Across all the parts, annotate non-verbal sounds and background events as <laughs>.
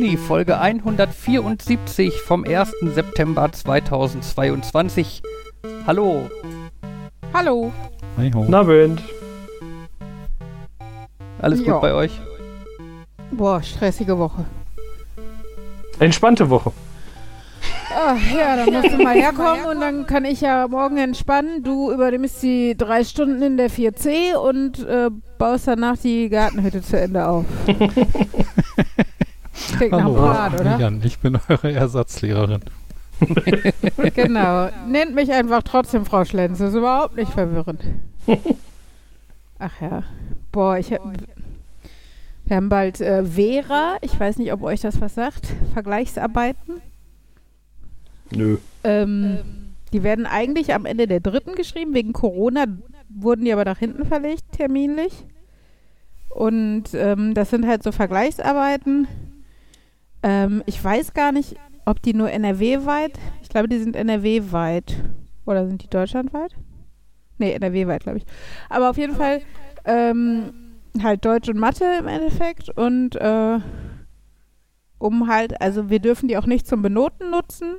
Nerd und Uli, Folge 174 vom 1. September 2022. Hallo. Hallo. Hi ho. Guten Abend. Alles Ja. gut bei euch? Boah, stressige Woche. Entspannte Woche. Ach ja, dann <laughs> musst du mal herkommen und dann kann ich ja morgen entspannen. Du übernimmst die drei Stunden in der 4C und äh, baust danach die Gartenhütte zu Ende auf. <laughs> Klingt nach Hallo. Plan, oder? Jan, ich bin eure Ersatzlehrerin. <laughs> Genau. Nennt mich einfach trotzdem Frau Schlenz. Ist überhaupt nicht verwirrend. Ach ja. Boah, ich hab, wir haben bald äh, Vera. Ich weiß nicht, ob euch das was sagt. Vergleichsarbeiten. Nö. Ähm, die werden eigentlich am Ende der dritten geschrieben. Wegen Corona wurden die aber nach hinten verlegt, terminlich. Und ähm, das sind halt so Vergleichsarbeiten. Ähm, ich weiß gar nicht, ob die nur NRW-weit. Ich glaube, die sind NRW-weit. Oder sind die deutschlandweit? Nee, NRW-weit, glaube ich. Aber auf jeden Fall ähm, halt Deutsch und Mathe im Endeffekt. Und äh, um halt, also wir dürfen die auch nicht zum Benoten nutzen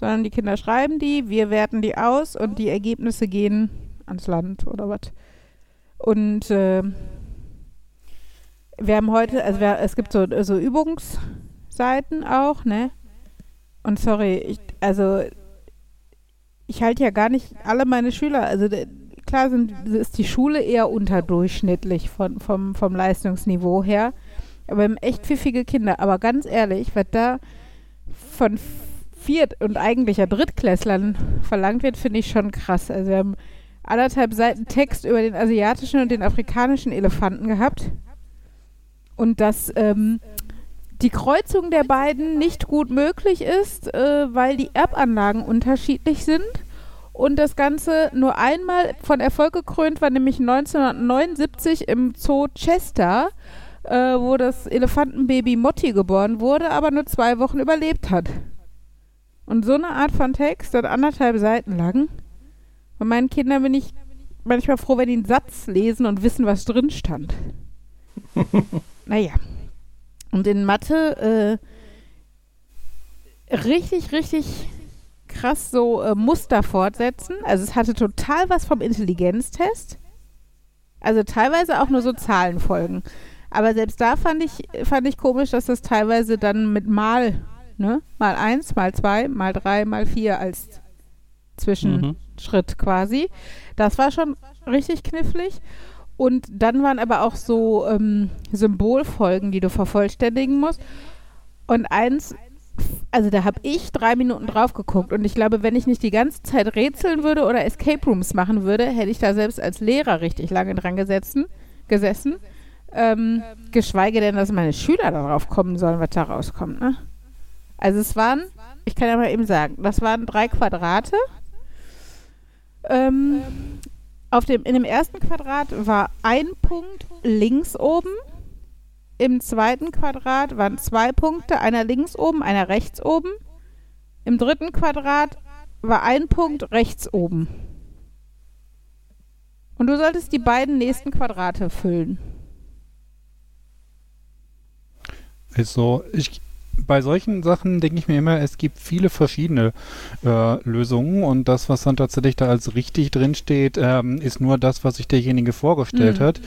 sondern die Kinder schreiben die, wir werten die aus und die Ergebnisse gehen ans Land oder was. Und äh, wir haben heute, also wir, es gibt so, so Übungsseiten auch, ne? Und sorry, ich, also ich halte ja gar nicht alle meine Schüler, also klar sind, ist die Schule eher unterdurchschnittlich von, vom, vom Leistungsniveau her, aber wir haben echt pfiffige Kinder. Aber ganz ehrlich, was da von Viert- und eigentlicher Drittklässlern verlangt wird, finde ich schon krass. Also wir haben anderthalb Seiten Text über den asiatischen und den afrikanischen Elefanten gehabt. Und dass ähm, die Kreuzung der beiden nicht gut möglich ist, äh, weil die Erbanlagen unterschiedlich sind. Und das Ganze nur einmal von Erfolg gekrönt war, nämlich 1979 im Zoo Chester, äh, wo das Elefantenbaby Motti geboren wurde, aber nur zwei Wochen überlebt hat. Und so eine Art von Text, dann anderthalb Seiten lang. Bei meinen Kindern bin ich manchmal froh, wenn die einen Satz lesen und wissen, was drin stand. <laughs> naja. Und in Mathe äh, richtig, richtig krass so äh, Muster fortsetzen. Also es hatte total was vom Intelligenztest. Also teilweise auch nur so Zahlenfolgen. Aber selbst da fand ich, fand ich komisch, dass das teilweise dann mit Mal ne? Mal eins, mal zwei, mal drei, mal vier als Zwischenschritt quasi. Das war schon richtig knifflig. Und dann waren aber auch so ähm, Symbolfolgen, die du vervollständigen musst. Und eins, also da habe ich drei Minuten drauf geguckt. Und ich glaube, wenn ich nicht die ganze Zeit rätseln würde oder Escape Rooms machen würde, hätte ich da selbst als Lehrer richtig lange dran gesetzen, gesessen. Ähm, geschweige denn, dass meine Schüler darauf kommen sollen, was da rauskommt, ne? Also es waren, ich kann ja mal eben sagen, das waren drei Quadrate. Ähm, auf dem, in dem ersten Quadrat war ein Punkt links oben. Im zweiten Quadrat waren zwei Punkte, einer links oben, einer rechts oben. Im dritten Quadrat war ein Punkt rechts oben. Und du solltest die beiden nächsten Quadrate füllen. Also, ich, bei solchen Sachen denke ich mir immer, es gibt viele verschiedene äh, Lösungen und das, was dann tatsächlich da als richtig drinsteht, ähm, ist nur das, was sich derjenige vorgestellt Mhm. hat.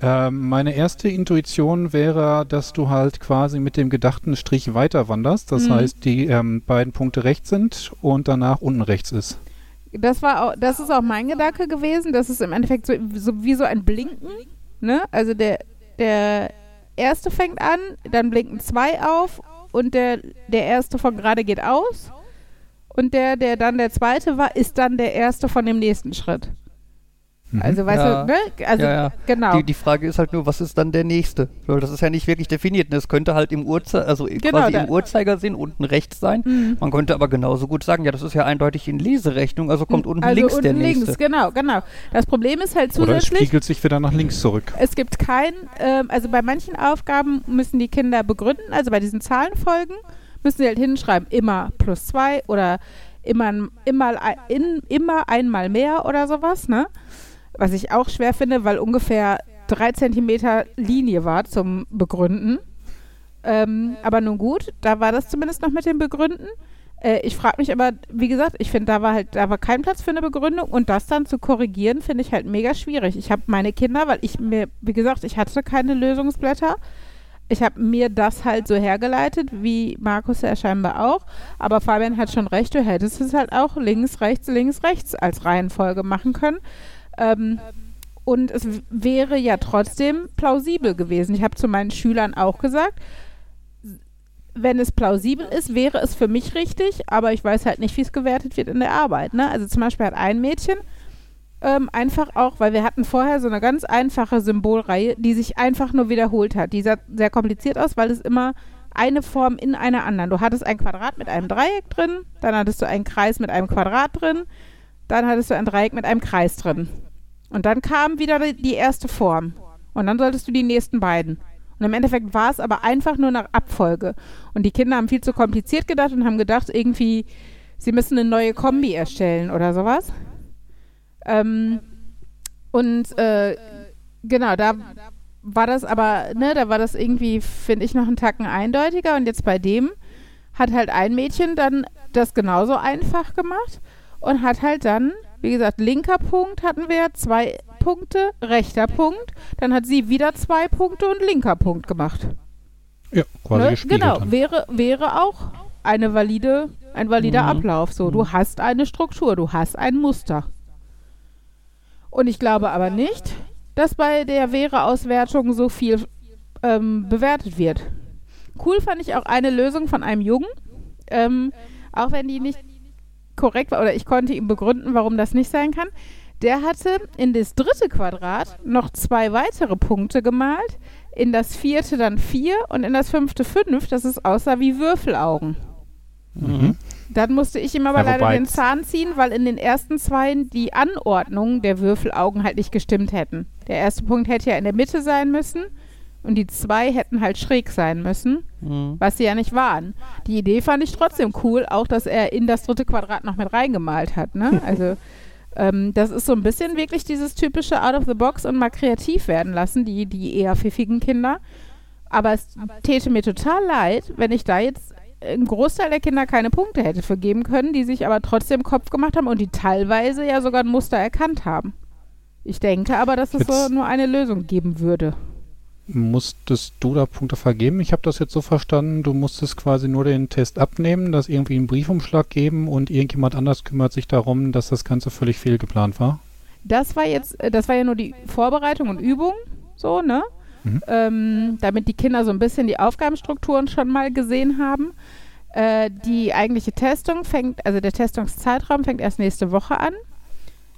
Ähm, meine erste Intuition wäre, dass du halt quasi mit dem gedachten Strich weiter wanderst. Das Mhm. heißt, die ähm, beiden Punkte rechts sind und danach unten rechts ist. Das war auch, das ist auch mein Gedanke gewesen. Das ist im Endeffekt so, so wie so ein Blinken. Ne? Also der, der erste fängt an, dann blinken zwei auf und der, der erste von gerade geht aus. Und der, der dann der zweite war, ist dann der erste von dem nächsten Schritt. Mhm. Also, weißt Ja. du, ne? Also, Ja, ja. genau. Die, die Frage ist halt nur, was ist dann der nächste? Weil das ist ja nicht wirklich definiert. Es könnte halt im Uhrzeiger, also Genau, quasi im Uhrzeigersinn unten rechts sein. Mhm. Man könnte aber genauso gut sagen, ja, das ist ja eindeutig in Leserechnung, also kommt unten also links unten der nächste. links, genau, genau. Das Problem ist halt Oder es zusätzlich, spiegelt sich wieder nach links zurück. es gibt kein, ähm, also bei manchen Aufgaben müssen die Kinder begründen, also bei diesen Zahlenfolgen müssen sie halt hinschreiben, immer plus zwei oder immer, immer, in, immer einmal mehr oder sowas, ne? Was ich auch schwer finde, weil ungefähr drei Zentimeter Linie war zum Begründen. Ähm, aber nun gut, da war das zumindest noch mit dem Begründen. Äh, ich frage mich aber, wie gesagt, ich finde, da war halt, da war kein Platz für eine Begründung und das dann zu korrigieren, finde ich halt mega schwierig. Ich habe meine Kinder, weil ich mir, wie gesagt, ich hatte keine Lösungsblätter. Ich habe mir das halt so hergeleitet, wie Markus ja scheinbar auch. Aber Fabian hat schon recht, du hättest es halt auch links, rechts, links, rechts als Reihenfolge machen können. Ähm, und es wäre ja trotzdem plausibel gewesen. Ich habe zu meinen Schülern auch gesagt, wenn es plausibel ist, wäre es für mich richtig, aber ich weiß halt nicht, wie es gewertet wird in der Arbeit. Ne? Also zum Beispiel hat ein Mädchen ähm, einfach auch, weil wir hatten vorher so eine ganz einfache Symbolreihe, die sich einfach nur wiederholt hat. Die sah sehr kompliziert aus, weil es immer eine Form in einer anderen. Du hattest ein Quadrat mit einem Dreieck drin, dann hattest du einen Kreis mit einem Quadrat drin, dann hattest du ein Dreieck mit einem Kreis drin. Und dann kam wieder die erste Form. Und dann solltest du die nächsten beiden. Und im Endeffekt war es aber einfach nur nach Abfolge. Und die Kinder haben viel zu kompliziert gedacht und haben gedacht, irgendwie, sie müssen eine neue Kombi erstellen oder sowas. Ähm, und äh, genau, da war das aber, ne, da war das irgendwie, finde ich, noch einen Tacken eindeutiger. Und jetzt bei dem hat halt ein Mädchen dann das genauso einfach gemacht und hat halt dann, wie gesagt, linker Punkt hatten wir, zwei Punkte, rechter Punkt. Dann hat sie wieder zwei Punkte und linker Punkt gemacht. Ja, quasi Ne? gespiegelt Genau, dann. wäre, wäre auch eine valide, ein valider Mhm. Ablauf. So, du hast eine Struktur, du hast ein Muster. Und ich glaube aber nicht, dass bei der Wäre-Auswertung so viel ähm, bewertet wird. Cool fand ich auch eine Lösung von einem Jungen, ähm, auch wenn die nicht korrekt war, oder ich konnte ihm begründen, warum das nicht sein kann. Der hatte in das dritte Quadrat noch zwei weitere Punkte gemalt, in das vierte dann vier und in das fünfte fünf, dass es aussah wie Würfelaugen. Mhm. Dann musste ich ihm aber Ja, leider den Zahn ziehen, weil in den ersten zwei die Anordnungen der Würfelaugen halt nicht gestimmt hätten. Der erste Punkt hätte ja in der Mitte sein müssen und die zwei hätten halt schräg sein müssen, Mhm. was sie ja nicht waren. Die Idee fand ich trotzdem cool, auch dass er in das dritte Quadrat noch mit reingemalt hat. Ne? <laughs> Also ähm, das ist so ein bisschen wirklich dieses typische Out of the Box und mal kreativ werden lassen, die, die eher pfiffigen Kinder. Aber es täte mir total leid, wenn ich da jetzt im Großteil der Kinder keine Punkte hätte vergeben können, die sich aber trotzdem Kopf gemacht haben und die teilweise ja sogar ein Muster erkannt haben. Ich denke aber, dass es so nur eine Lösung geben würde. Musstest du da Punkte vergeben? Ich habe das jetzt so verstanden, du musstest quasi nur den Test abnehmen, das irgendwie einen Briefumschlag geben und irgendjemand anders kümmert sich darum, dass das Ganze völlig fehlgeplant war. Das war jetzt, äh, das war ja nur die Vorbereitung und Übung, so, ne? Mhm. Ähm, damit die Kinder so ein bisschen die Aufgabenstrukturen schon mal gesehen haben. Äh, die eigentliche Testung fängt, also der Testungszeitraum fängt erst nächste Woche an.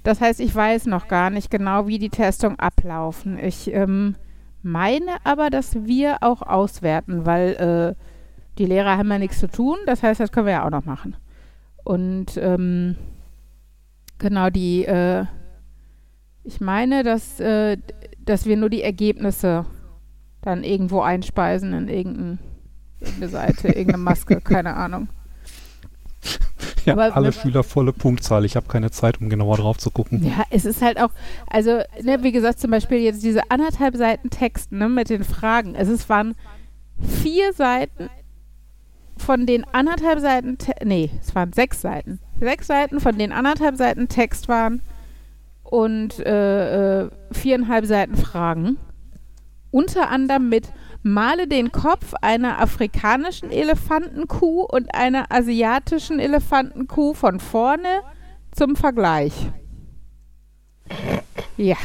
Das heißt, ich weiß noch gar nicht genau, wie die Testung ablaufen. Ich ähm, meine aber, dass wir auch auswerten, weil äh, die Lehrer haben ja nichts zu tun. Das heißt, das können wir ja auch noch machen. Und ähm, genau die, äh, ich meine, dass, äh, dass wir nur die Ergebnisse dann irgendwo einspeisen in irgendein, irgendeine Seite, irgendeine Maske, keine Ahnung. Ja, Aber alle Schüler volle Punktzahl. Ich habe keine Zeit, um genauer drauf zu gucken. Ja, es ist halt auch, also, ne, wie gesagt, zum Beispiel jetzt diese anderthalb Seiten Text, ne, mit den Fragen. Es ist, waren vier Seiten von den anderthalb Seiten, Te nee, es waren sechs Seiten. Sechs Seiten von den anderthalb Seiten Text waren und äh, äh, viereinhalb Seiten Fragen. Unter anderem mit Male den Kopf einer afrikanischen Elefantenkuh und einer asiatischen Elefantenkuh von vorne zum Vergleich. Ja,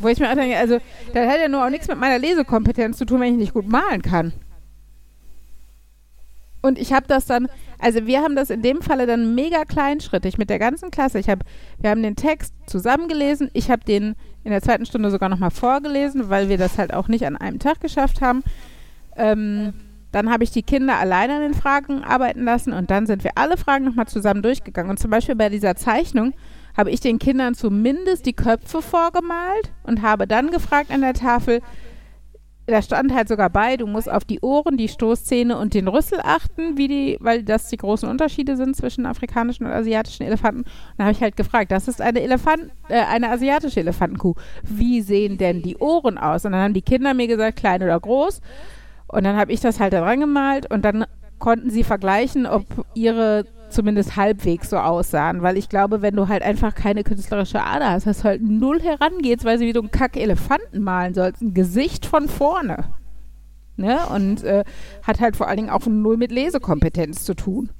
wo ich mir auch denke, also das hat ja nur auch nichts mit meiner Lesekompetenz zu tun, wenn ich nicht gut malen kann. Und ich habe das dann, also wir haben das in dem Falle dann mega kleinschrittig mit der ganzen Klasse. Ich habe, wir haben den Text zusammengelesen. Ich habe den in der zweiten Stunde sogar nochmal vorgelesen, weil wir das halt auch nicht an einem Tag geschafft haben. Ähm, dann habe ich die Kinder alleine an den Fragen arbeiten lassen und dann sind wir alle Fragen nochmal zusammen durchgegangen. Und zum Beispiel bei dieser Zeichnung habe ich den Kindern zumindest die Köpfe vorgemalt und habe dann gefragt an der Tafel, da stand halt sogar bei, du musst auf die Ohren, die Stoßzähne und den Rüssel achten, wie die, weil das die großen Unterschiede sind zwischen afrikanischen und asiatischen Elefanten. Und da habe ich halt gefragt, das ist eine Elefant, äh, eine asiatische Elefantenkuh. Wie sehen denn die Ohren aus? Und dann haben die Kinder mir gesagt, klein oder groß. Und dann habe ich das halt da dran gemalt und dann konnten sie vergleichen, ob ihre zumindest halbwegs so aussahen. Weil ich glaube, wenn du halt einfach keine künstlerische Ader hast, hast du halt null Herangehensweise, wie du einen Kack-Elefanten malen sollst. Ein Gesicht von vorne. Ne? Und äh, hat halt vor allen Dingen auch null mit Lesekompetenz zu tun.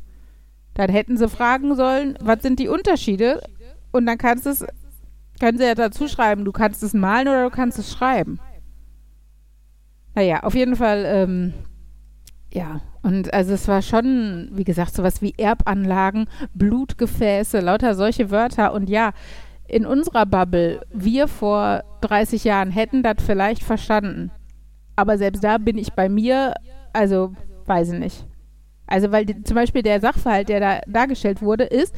Dann hätten sie fragen sollen, was sind die Unterschiede? Und dann kannst es, können sie ja dazu schreiben, du kannst es malen oder du kannst es schreiben. Naja, auf jeden Fall, ähm, ja. Und also es war schon, wie gesagt, sowas wie Erbanlagen, Blutgefäße, lauter solche Wörter. Und ja, in unserer Bubble, wir vor 30 Jahren hätten das vielleicht verstanden. Aber selbst da bin ich bei mir, also weiß ich nicht. Also weil die, zum Beispiel der Sachverhalt, der da dargestellt wurde, ist,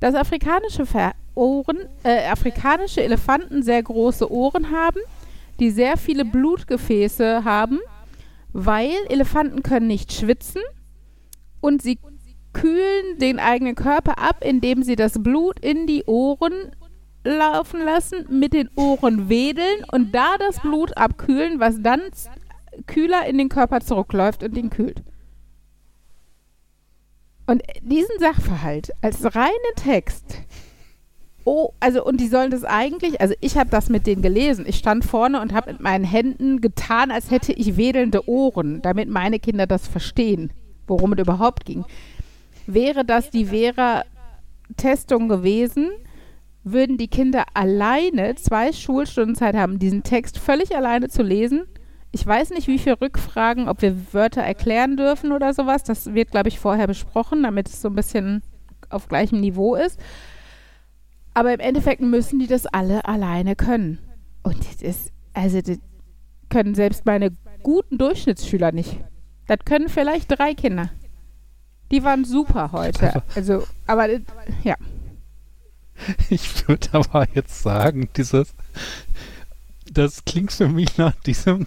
dass afrikanische Ver Ohren, äh, afrikanische Elefanten sehr große Ohren haben, die sehr viele Blutgefäße haben, weil Elefanten können nicht schwitzen und sie kühlen den eigenen Körper ab, indem sie das Blut in die Ohren laufen lassen, mit den Ohren wedeln und da das Blut abkühlen, was dann kühler in den Körper zurückläuft und ihn kühlt. Und diesen Sachverhalt als reinen Text, oh, also und die sollen das eigentlich, also ich habe das mit denen gelesen. Ich stand vorne und habe mit meinen Händen getan, als hätte ich wedelnde Ohren, damit meine Kinder das verstehen, worum es überhaupt ging. Wäre das die Vera-Testung gewesen, würden die Kinder alleine zwei Schulstunden Zeit haben, diesen Text völlig alleine zu lesen. Ich weiß nicht, wie viele Rückfragen, ob wir Wörter erklären dürfen oder sowas. Das wird, glaube ich, vorher besprochen, damit es so ein bisschen auf gleichem Niveau ist. Aber im Endeffekt müssen die das alle alleine können. Und das ist, also das können selbst meine guten Durchschnittsschüler nicht. Das können vielleicht drei Kinder. Die waren super heute. <laughs> Also, aber ja. Ich würde aber jetzt sagen, dieses, das klingt für mich nach diesem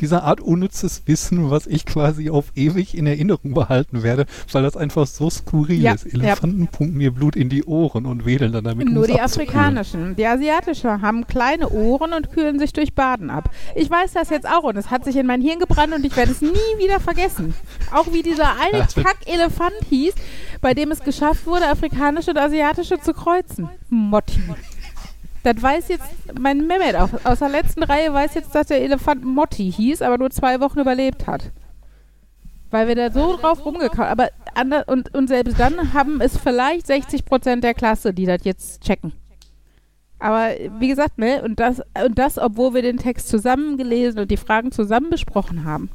dieser Art unnützes Wissen, was ich quasi auf ewig in Erinnerung behalten werde, weil das einfach so skurril Ja, ist. Elefanten pumpen mir Blut in die Ohren und wedeln dann damit. Nur die abzukühlen. afrikanischen. Die asiatischen haben kleine Ohren und kühlen sich durch Baden ab. Ich weiß das jetzt auch und es hat sich in mein Hirn gebrannt und ich werde es nie wieder vergessen. Auch wie dieser eine Kack-Elefant hieß, bei dem es geschafft wurde, afrikanische und asiatische zu kreuzen. Motti. Das weiß jetzt mein Mehmet auch. Aus der letzten Reihe weiß jetzt, dass der Elefant Motti hieß, aber nur zwei Wochen überlebt hat. Weil wir da so drauf rumgekaut Aber ander, und, und selbst dann haben es vielleicht 60 Prozent der Klasse, die das jetzt checken. Aber wie gesagt, ne, und das, und das, obwohl wir den Text zusammen gelesen und die Fragen zusammen besprochen haben.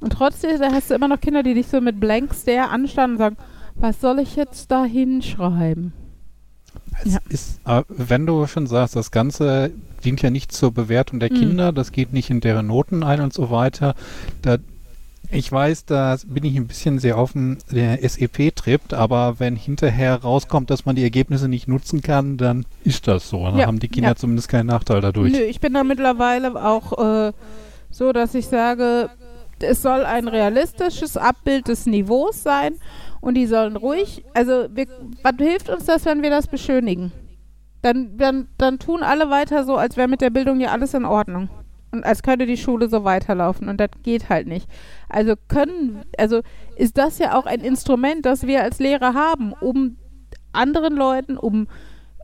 Und trotzdem, da hast du immer noch Kinder, die dich so mit Blank Stare anstanden und sagen, was soll ich jetzt da hinschreiben? Es Ja. ist, wenn du schon sagst, das Ganze dient ja nicht zur Bewertung der Mhm. Kinder, das geht nicht in deren Noten ein und so weiter. Da, ich weiß, da bin ich ein bisschen sehr auf dem SEP-Trip, aber wenn hinterher rauskommt, dass man die Ergebnisse nicht nutzen kann, dann ist das so. Dann Ja, haben die Kinder ja. zumindest keinen Nachteil dadurch. Nö, ich bin da mittlerweile auch äh, so, dass ich sage, es soll ein realistisches Abbild des Niveaus sein und die sollen ruhig, also wir, was hilft uns das, wenn wir das beschönigen? Dann, dann, dann tun alle weiter so, als wäre mit der Bildung ja alles in Ordnung. Und als könnte die Schule so weiterlaufen. Und das geht halt nicht. Also können, also ist das ja auch ein Instrument, das wir als Lehrer haben, um anderen Leuten, um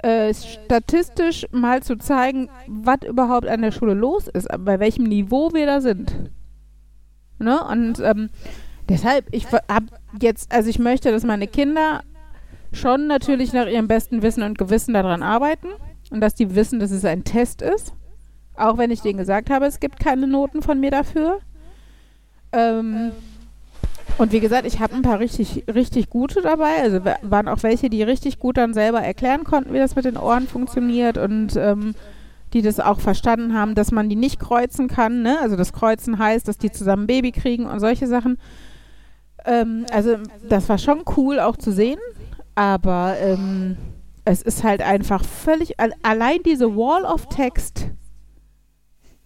äh, statistisch mal zu zeigen, was überhaupt an der Schule los ist, bei welchem Niveau wir da sind. Ne? Und ähm, deshalb, ich habe jetzt, also ich möchte, dass meine Kinder schon natürlich nach ihrem besten Wissen und Gewissen daran arbeiten und dass die wissen, dass es ein Test ist. Auch wenn ich denen gesagt habe, es gibt keine Noten von mir dafür. Ähm, und wie gesagt, ich habe ein paar richtig, richtig gute dabei. Also wa- waren auch welche, die richtig gut dann selber erklären konnten, wie das mit den Ohren funktioniert und ähm, die das auch verstanden haben, dass man die nicht kreuzen kann. Ne? Also das Kreuzen heißt, dass die zusammen Baby kriegen und solche Sachen. Ähm, also das war schon cool auch zu sehen, aber ähm, es ist halt einfach völlig, al- allein diese Wall of Text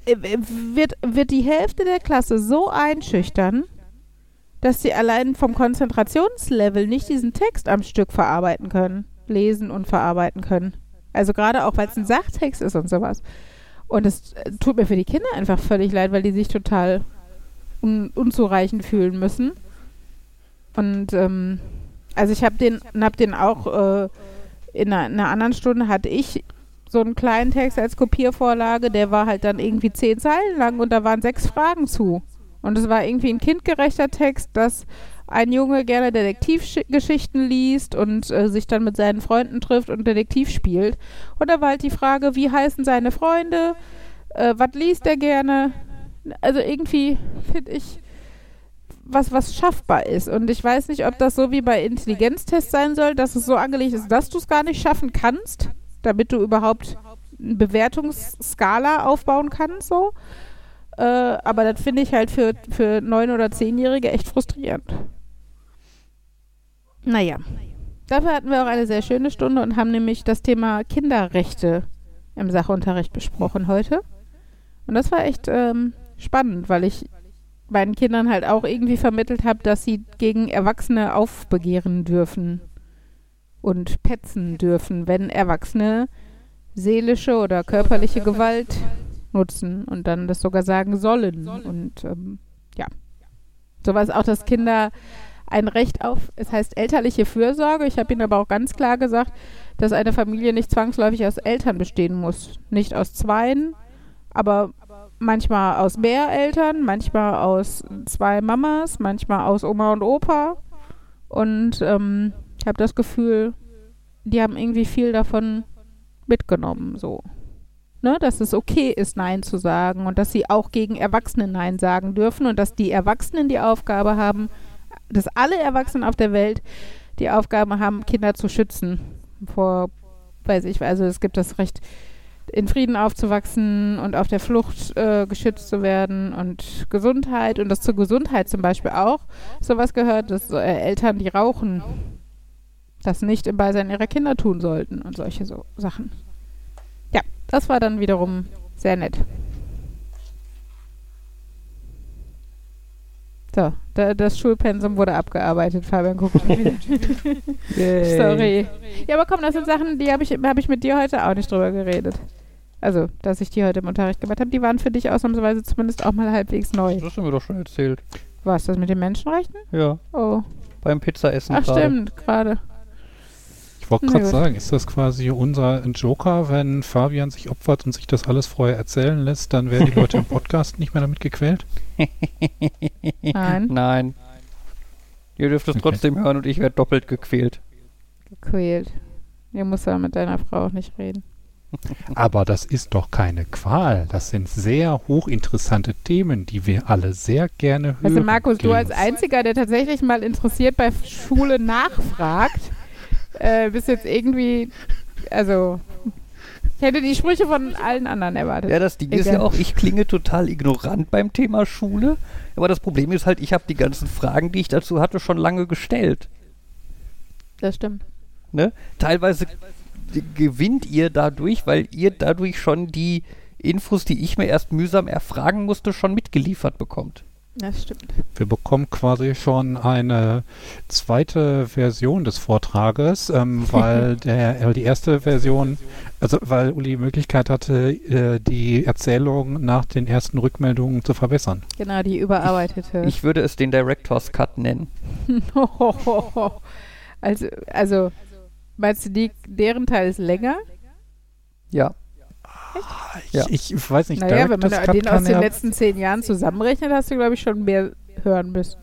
äh, wird, wird die Hälfte der Klasse so einschüchtern, dass sie allein vom Konzentrationslevel nicht diesen Text am Stück verarbeiten können, lesen und verarbeiten können. Also gerade auch, weil es ein Sachtext ist und sowas. Und es äh, tut mir für die Kinder einfach völlig leid, weil die sich total un unzureichend fühlen müssen. Und ähm, also ich habe den, hab den auch äh, in, einer, in einer anderen Stunde hatte ich so einen kleinen Text als Kopiervorlage, der war halt dann irgendwie zehn Zeilen lang und da waren sechs Fragen zu. Und es war irgendwie ein kindgerechter Text, dass ein Junge gerne Detektivgeschichten liest und äh, sich dann mit seinen Freunden trifft und Detektiv spielt. Und da war halt die Frage, wie heißen seine Freunde? Äh, was liest er gerne? Also irgendwie finde ich was, was schaffbar ist. Und ich weiß nicht, ob das so wie bei Intelligenztests sein soll, dass es so angelegt ist, dass du es gar nicht schaffen kannst, damit du überhaupt eine Bewertungsskala aufbauen kannst, so. Äh, aber das finde ich halt für, für neun- oder zehnjährige echt frustrierend. Naja. Dafür hatten wir auch eine sehr schöne Stunde und haben nämlich das Thema Kinderrechte im Sachunterricht besprochen heute. Und das war echt ähm, spannend, weil ich meinen Kindern halt auch irgendwie vermittelt habe, dass sie gegen Erwachsene aufbegehren dürfen und petzen dürfen, wenn Erwachsene seelische oder körperliche Gewalt nutzen und dann das sogar sagen sollen. Und ähm, ja, sowas auch, dass Kinder ein Recht auf, es heißt elterliche Fürsorge. Ich habe ihnen aber auch ganz klar gesagt, dass eine Familie nicht zwangsläufig aus Eltern bestehen muss. Nicht aus zweien, aber manchmal aus mehr Eltern, manchmal aus zwei Mamas, manchmal aus Oma und Opa. Und ähm, ich habe das Gefühl, die haben irgendwie viel davon mitgenommen, so. Ne, dass es okay ist, Nein zu sagen und dass sie auch gegen Erwachsene Nein sagen dürfen und dass die Erwachsenen die Aufgabe haben, dass alle Erwachsenen auf der Welt die Aufgabe haben, Kinder zu schützen vor, weiß ich, also es gibt das Recht, in Frieden aufzuwachsen und auf der Flucht äh, geschützt zu werden und Gesundheit und das zur Gesundheit zum Beispiel auch sowas gehört, dass äh, Eltern, die rauchen, das nicht im Beisein ihrer Kinder tun sollten und solche so Sachen. Ja, das war dann wiederum sehr nett. So, da, das Schulpensum wurde abgearbeitet. Fabian guckt. <laughs> Sorry. Ja, aber komm, das sind Sachen, die habe ich, hab ich mit dir heute auch nicht drüber geredet. Also, dass ich die heute im Unterricht gemacht habe, die waren für dich ausnahmsweise zumindest auch mal halbwegs neu. Das hast du mir doch schon erzählt. Was, das mit den Menschenrechten? Ja, Oh. beim Pizzaessen Ach, gerade. stimmt, gerade. Ich wollte gerade sagen, ist das quasi unser Joker, wenn Fabian sich opfert und sich das alles vorher erzählen lässt, dann werden die Leute im Podcast nicht mehr damit gequält? <laughs> Nein, Nein. Ihr dürft es Okay. trotzdem hören und ich werde doppelt gequält. gequält. Ihr musst ja mit deiner Frau auch nicht reden. Aber das ist doch keine Qual. Das sind sehr hochinteressante Themen, die wir alle sehr gerne hören. Also Markus, du als. Einziger, der tatsächlich mal interessiert bei Schule nachfragt, äh, bist jetzt irgendwie, also ich hätte die Sprüche von allen anderen erwartet. Ja, das Ding ist ja Egal. auch, ich klinge total ignorant beim Thema Schule. Aber das Problem ist halt, ich habe die ganzen Fragen, die ich dazu hatte, schon lange gestellt. Das stimmt. Ne? Teilweise g- gewinnt ihr dadurch, weil ihr dadurch schon die Infos, die ich mir erst mühsam erfragen musste, schon mitgeliefert bekommt. Das stimmt. Wir bekommen quasi schon eine zweite Version des Vortrages, ähm, <laughs> weil der, die erste Version, also weil Uli die Möglichkeit hatte, äh, die Erzählung nach den ersten Rückmeldungen zu verbessern. Genau, die überarbeitete. Ich würde es den Director's Cut nennen. <laughs> also, also, meinst du, die, deren Teil ist länger? Ja. Ja. Ich, ich weiß nicht, naja, wenn man Cut den aus den ja- letzten zehn Jahren zusammenrechnet, hast du, glaube ich, schon mehr hören müssen.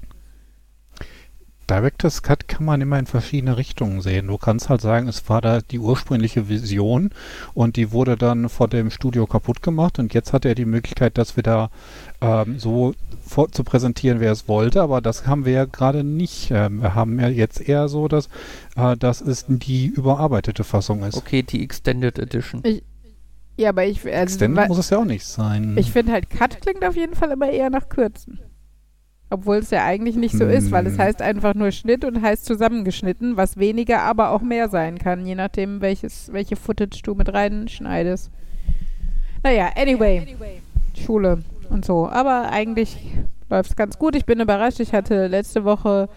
Director's Cut kann man immer in verschiedene Richtungen sehen. Du kannst halt sagen, es war da die ursprüngliche Vision und die wurde dann vor dem Studio kaputt gemacht und jetzt hat er die Möglichkeit, das wieder ähm, so vor, zu präsentieren, wer es wollte, aber das haben wir ja gerade nicht. Ähm, wir haben ja jetzt eher so, dass, äh, dass es die überarbeitete Fassung ist. Okay, die Extended Edition. Ja, aber ich, also, Extended muss es ja auch nicht sein. ich finde halt, Cut klingt auf jeden Fall immer eher nach Kürzen. Obwohl es ja eigentlich nicht so ist, weil es Hm. heißt einfach nur Schnitt und heißt zusammengeschnitten, was weniger, aber auch mehr sein kann, je nachdem, welches, welche Footage du mit reinschneidest. Naja, anyway. Schule und so. Aber eigentlich läuft es ganz gut. Ich bin überrascht. Ich hatte letzte Woche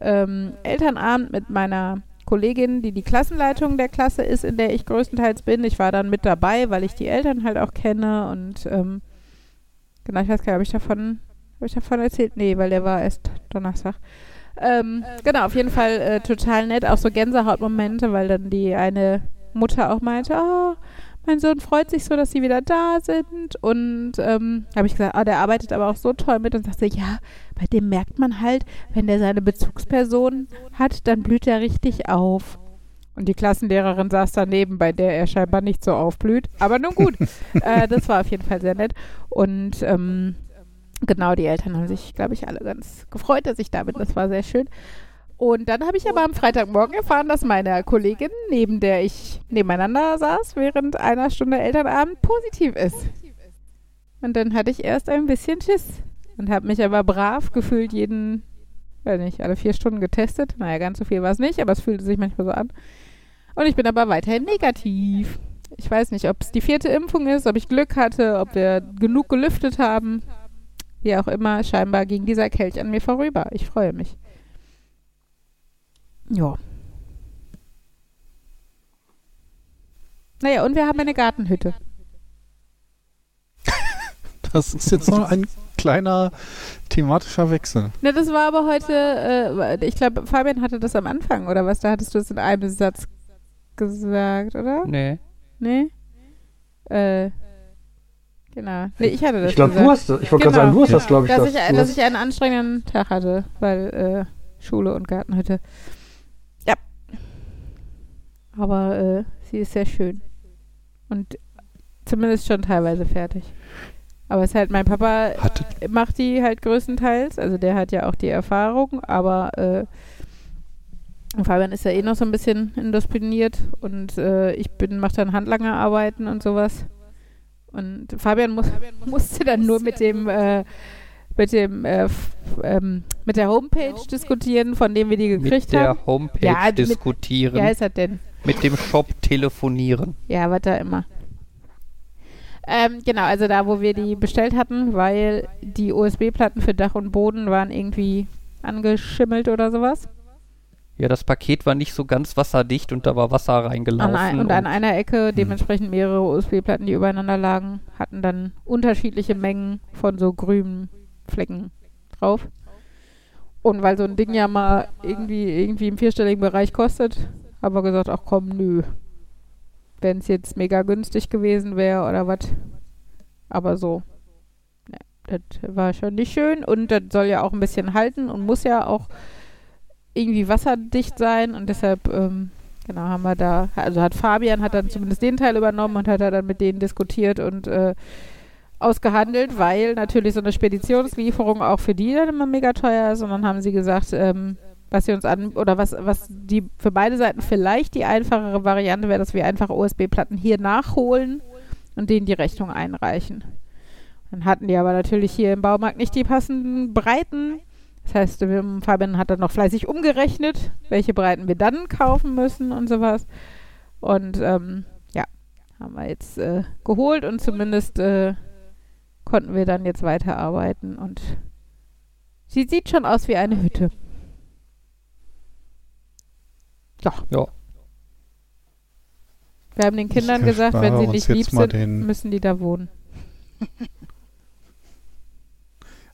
ähm, Elternabend mit meiner Kollegin, die die Klassenleitung der Klasse ist, in der ich größtenteils bin. Ich war dann mit dabei, weil ich die Eltern halt auch kenne und ähm, genau, ich weiß gar nicht, habe ich davon Habe ich davon erzählt? Nee, weil der war erst Donnerstag. Ähm, genau, auf jeden Fall äh, total nett. Auch so Gänsehautmomente, weil dann die eine Mutter auch meinte, oh, mein Sohn freut sich so, dass sie wieder da sind. Und ähm, habe ich gesagt, ah, der arbeitet aber auch so toll mit und sagte, ja, bei dem merkt man halt, wenn der seine Bezugsperson hat, dann blüht er richtig auf. Und die Klassenlehrerin saß daneben, bei der er scheinbar nicht so aufblüht. Aber nun gut, <laughs> äh, das war auf jeden Fall sehr nett. Und ähm, genau, die Eltern haben sich, glaube ich, alle ganz gefreut, dass ich da bin. Das war sehr schön. Und dann habe ich aber am Freitagmorgen erfahren, dass meine Kollegin, neben der ich nebeneinander saß, während einer Stunde Elternabend positiv ist. Und dann hatte ich erst ein bisschen Schiss und habe mich aber brav gefühlt jeden, weiß nicht, alle vier Stunden getestet. Naja, ganz so viel war es nicht, aber es fühlte sich manchmal so an. Und ich bin aber weiterhin negativ. Ich weiß nicht, ob es die vierte Impfung ist, ob ich Glück hatte, ob wir genug gelüftet haben. Wie auch immer, scheinbar ging dieser Kelch an mir vorüber. Ich freue mich. Ja. Naja, und wir haben eine Gartenhütte. <laughs> Das ist jetzt noch ein kleiner thematischer Wechsel. Ne, das war aber heute, äh, ich glaube, Fabian hatte das am Anfang, oder was? Da hattest du es in einem Satz gesagt, oder? Nee. Nee? Äh, genau. Nee, ich hatte das Ich glaube, du hast das. Ich wollte Genau. gerade sagen, du hast das, glaube ich. dass, das, ich, dass ich einen anstrengenden Tag hatte, weil äh, Schule und Gartenhütte. Ja. Aber äh, sie ist sehr schön. Und zumindest schon teilweise fertig. Aber es ist halt, mein Papa Hatte, macht die halt größtenteils. Also der hat ja auch die Erfahrung, aber äh, Fabian ist ja eh noch so ein bisschen indiszipliniert und äh, ich bin mache dann Handlangerarbeiten und sowas. Und Fabian muss, <laughs> musste dann nur mit dem äh, mit dem äh, f- ähm, mit der Homepage diskutieren, von dem wir die gekriegt Mit der haben. Homepage Ja, mit- diskutieren. Wie heißt das denn? Mit dem Shop telefonieren. Ja, was da immer. Ähm, genau, also da, wo wir die bestellt hatten, weil die USB-Platten für Dach und Boden waren irgendwie angeschimmelt oder sowas. Ja, das Paket war nicht so ganz wasserdicht und da war Wasser reingelaufen. An ein, und an einer Ecke dementsprechend mehrere USB-Platten, die übereinander lagen, hatten dann unterschiedliche Mengen von so grünen Flecken drauf. Und weil so ein Ding ja mal irgendwie, irgendwie im vierstelligen Bereich kostet, haben wir gesagt, ach komm, nö. Wenn es jetzt mega günstig gewesen wäre oder was. Aber so. Ne, das war schon nicht schön und das soll ja auch ein bisschen halten und muss ja auch irgendwie wasserdicht sein und deshalb, ähm, genau, haben wir da, also hat Fabian hat dann zumindest den Teil übernommen und hat dann mit denen diskutiert und äh, ausgehandelt, weil natürlich so eine Speditionslieferung auch für die dann immer mega teuer ist und dann haben sie gesagt, ähm, was sie uns an oder was, was die für beide Seiten vielleicht die einfachere Variante wäre, dass wir einfach USB-Platten hier nachholen und denen die Rechnung einreichen. Dann hatten die aber natürlich hier im Baumarkt nicht die passenden Breiten. Das heißt, wir, Fabian hat dann noch fleißig umgerechnet, welche Breiten wir dann kaufen müssen und sowas. Und ähm, ja, haben wir jetzt äh, geholt und zumindest äh, konnten wir dann jetzt weiterarbeiten und sie sieht schon aus wie eine Hütte. Ja. Ja. Wir haben den Kindern gesagt, wenn sie nicht lieb sind, den- müssen die da wohnen.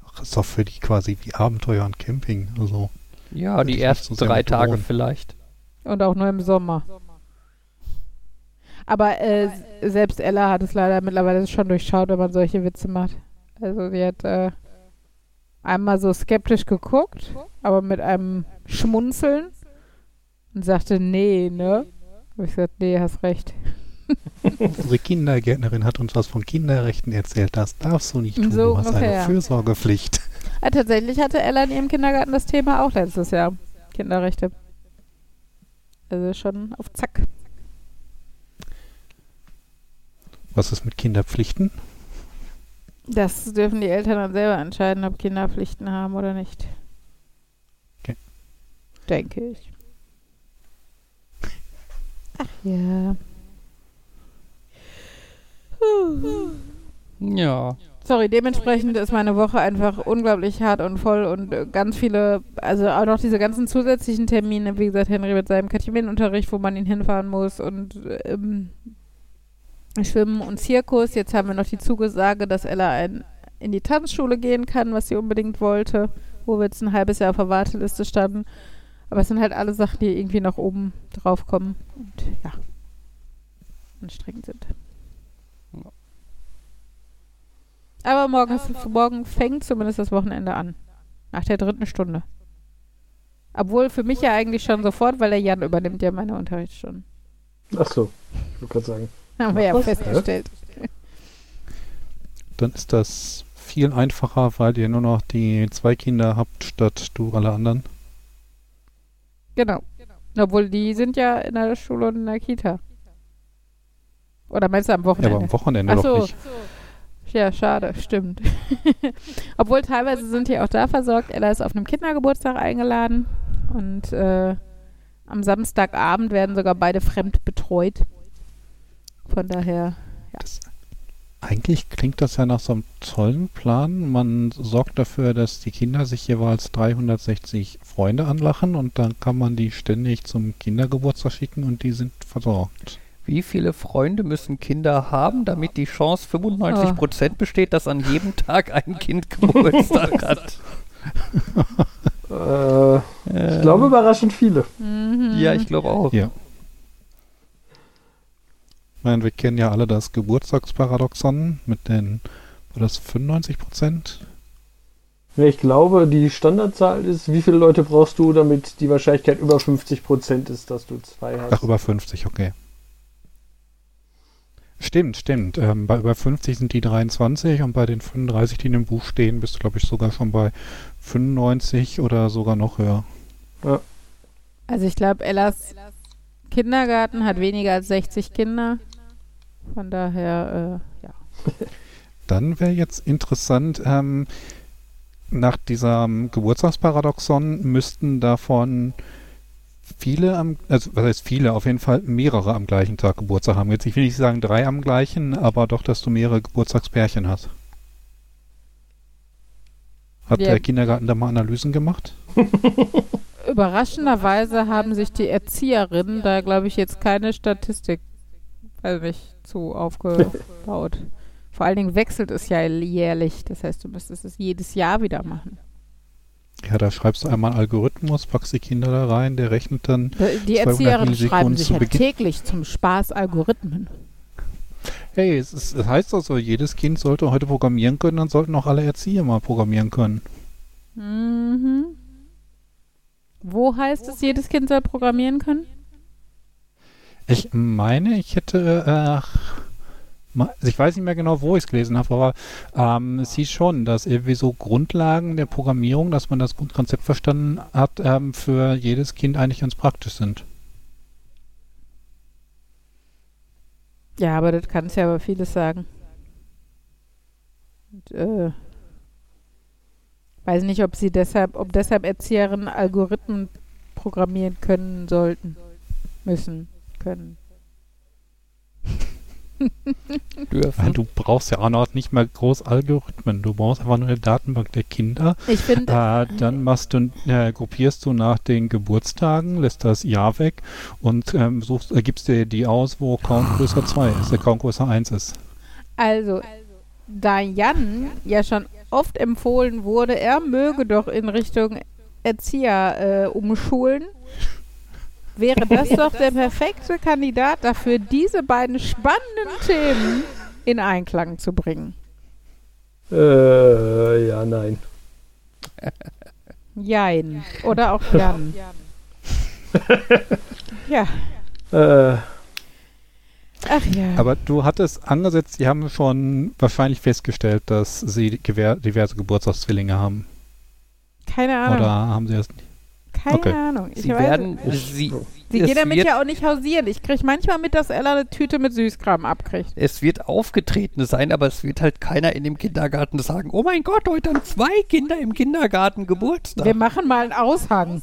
Ach, ist doch für die quasi wie Abenteuer und Camping. Also, Ja, die ersten so drei Tage bewohnen. vielleicht. Und auch nur im Sommer. Aber äh, selbst Ella hat es leider mittlerweile schon durchschaut, wenn man solche Witze macht. Also sie hat äh, einmal so skeptisch geguckt, aber mit einem Schmunzeln und sagte, nee, ne? Hab ich gesagt, nee, hast recht. <laughs> unsere Kindergärtnerin hat uns was von Kinderrechten erzählt. Das darfst du nicht tun. So du hast ungefähr, eine ja. Fürsorgepflicht. Ja, tatsächlich hatte Ella in ihrem Kindergarten das Thema auch letztes Jahr. Kinderrechte. Also schon auf Zack. Was ist mit Kinderpflichten? Das dürfen die Eltern dann selber entscheiden, ob Kinder Pflichten haben oder nicht. Okay. Denke ich. Ach ja. Ja. Sorry, dementsprechend ist meine Woche einfach unglaublich hart und voll und ganz viele, also auch noch diese ganzen zusätzlichen Termine, wie gesagt, Henry mit seinem Katechimenunterricht, wo man ihn hinfahren muss und ähm, Schwimmen und Zirkus. Jetzt haben wir noch die Zugesage, dass Ella ein in die Tanzschule gehen kann, was sie unbedingt wollte, wo wir jetzt ein halbes Jahr auf der Warteliste standen. Aber es sind halt alle Sachen, die irgendwie nach oben drauf kommen und ja, anstrengend sind. Ja. Aber morgen, morgen fängt zumindest das Wochenende an. Nach der dritten Stunde. Obwohl für mich ja eigentlich schon sofort, weil der Jan übernimmt ja meine Unterrichtsstunden. Ach so, ich wollte gerade sagen. Haben wir ja Was? festgestellt. Dann ist das viel einfacher, weil ihr nur noch die zwei Kinder habt, statt du alle anderen. Genau. Obwohl die sind ja in der Schule und in der Kita. Oder meinst du am Ja, aber Wochenende? am Wochenende Ach so. nicht. Ja, schade, stimmt. <laughs> Obwohl teilweise sind die auch da versorgt. Ella ist auf einem Kindergeburtstag eingeladen und äh, am Samstagabend werden sogar beide fremd betreut. Von daher, Das, eigentlich klingt das ja nach so einem tollen Plan. Man sorgt dafür, dass die Kinder sich jeweils 360 Freunde anlachen und dann kann man die ständig zum Kindergeburtstag schicken und die sind versorgt. Wie viele Freunde müssen Kinder haben, damit die Chance 95% besteht, dass an jedem Tag ein Kind <laughs> Geburtstag hat? Äh, Äh, ich glaube überraschend viele. mhm. Ja, ich glaube auch. Ja. Ich meine, wir kennen ja alle das Geburtstagsparadoxon mit den, war das 95 Prozent? Ja, ich glaube, die Standardzahl ist, wie viele Leute brauchst du, damit die Wahrscheinlichkeit über 50% ist, dass du zwei hast. Ach, über 50, okay. Stimmt, stimmt. Ähm, bei über 50 sind die 23 und bei den 35, die in dem Buch stehen, bist du, glaube ich, sogar schon bei 95 oder sogar noch höher. Also ich glaube, Ellas Kindergarten hat weniger als 60 Kinder. Von daher, äh, ja. <laughs> Dann wäre jetzt interessant, ähm, nach diesem Geburtstagsparadoxon müssten davon viele am, also was heißt viele, auf jeden Fall mehrere am gleichen Tag Geburtstag haben. Jetzt ich will nicht sagen drei am gleichen, aber doch, dass du mehrere Geburtstagspärchen hast. Hat Ja. der Kindergarten da mal Analysen gemacht? <laughs> Überraschenderweise haben sich die Erzieherinnen da, glaube ich, jetzt keine Statistik, weiß nicht, zu aufgebaut. Vor allen Dingen wechselt es ja jährlich. Das heißt, du müsstest es jedes Jahr wieder machen. Ja, da schreibst du einmal einen Algorithmus, packst die Kinder da rein, der rechnet dann. Die 200 Erzieherinnen schreiben sich ja Beginn. täglich zum Spaß Algorithmen. Hey, es, ist, es heißt also, jedes Kind sollte heute programmieren können, dann sollten auch alle Erzieher mal programmieren können. Mhm. Wo heißt es, jedes Kind soll programmieren können? Ich meine, ich hätte, äh, also ich weiß nicht mehr genau, wo ich es gelesen habe, aber ähm, es hieß schon, dass irgendwie so Grundlagen der Programmierung, dass man das Grundkonzept verstanden hat, ähm, für jedes Kind eigentlich ganz praktisch sind. Ja, aber das kannst ja aber vieles sagen. Und, äh, weiß nicht, ob sie deshalb, ob deshalb Erzieherinnen Algorithmen programmieren können sollten, müssen, können. <laughs> Weil Dürfen. du brauchst ja auch noch nicht mal groß Algorithmen. Du brauchst einfach nur eine Datenbank der Kinder. Ich finde, Äh, dann machst du, äh, gruppierst du nach den Geburtstagen, lässt das Jahr weg und ähm, suchst, äh, gibst dir die aus, wo Count größer 2 ist, der Count größer 1 ist. also, da Jan ja schon oft empfohlen wurde, er möge doch in Richtung Erzieher äh, umschulen, wäre das <laughs> doch der perfekte Kandidat dafür, diese beiden spannenden Themen in Einklang zu bringen. Äh, ja, nein. <laughs> Jein. Oder auch <laughs> Jan. ja. Äh, Ach ja. Aber du hattest angesetzt, die haben schon wahrscheinlich festgestellt, dass sie diverse Geburtstagszwillinge haben. keine Ahnung. Oder haben sie das nicht? Keine okay. Ahnung. Ich Sie weiß, werden, sie, sie es gehen damit wird- ja auch nicht hausieren. Ich kriege manchmal mit, dass Ella eine Tüte mit Süßkram abkriegt. es wird aufgetreten sein, aber es wird halt keiner in dem Kindergarten sagen, oh mein Gott, heute haben zwei Kinder im Kindergarten Geburtstag. Wir machen mal einen Aushang.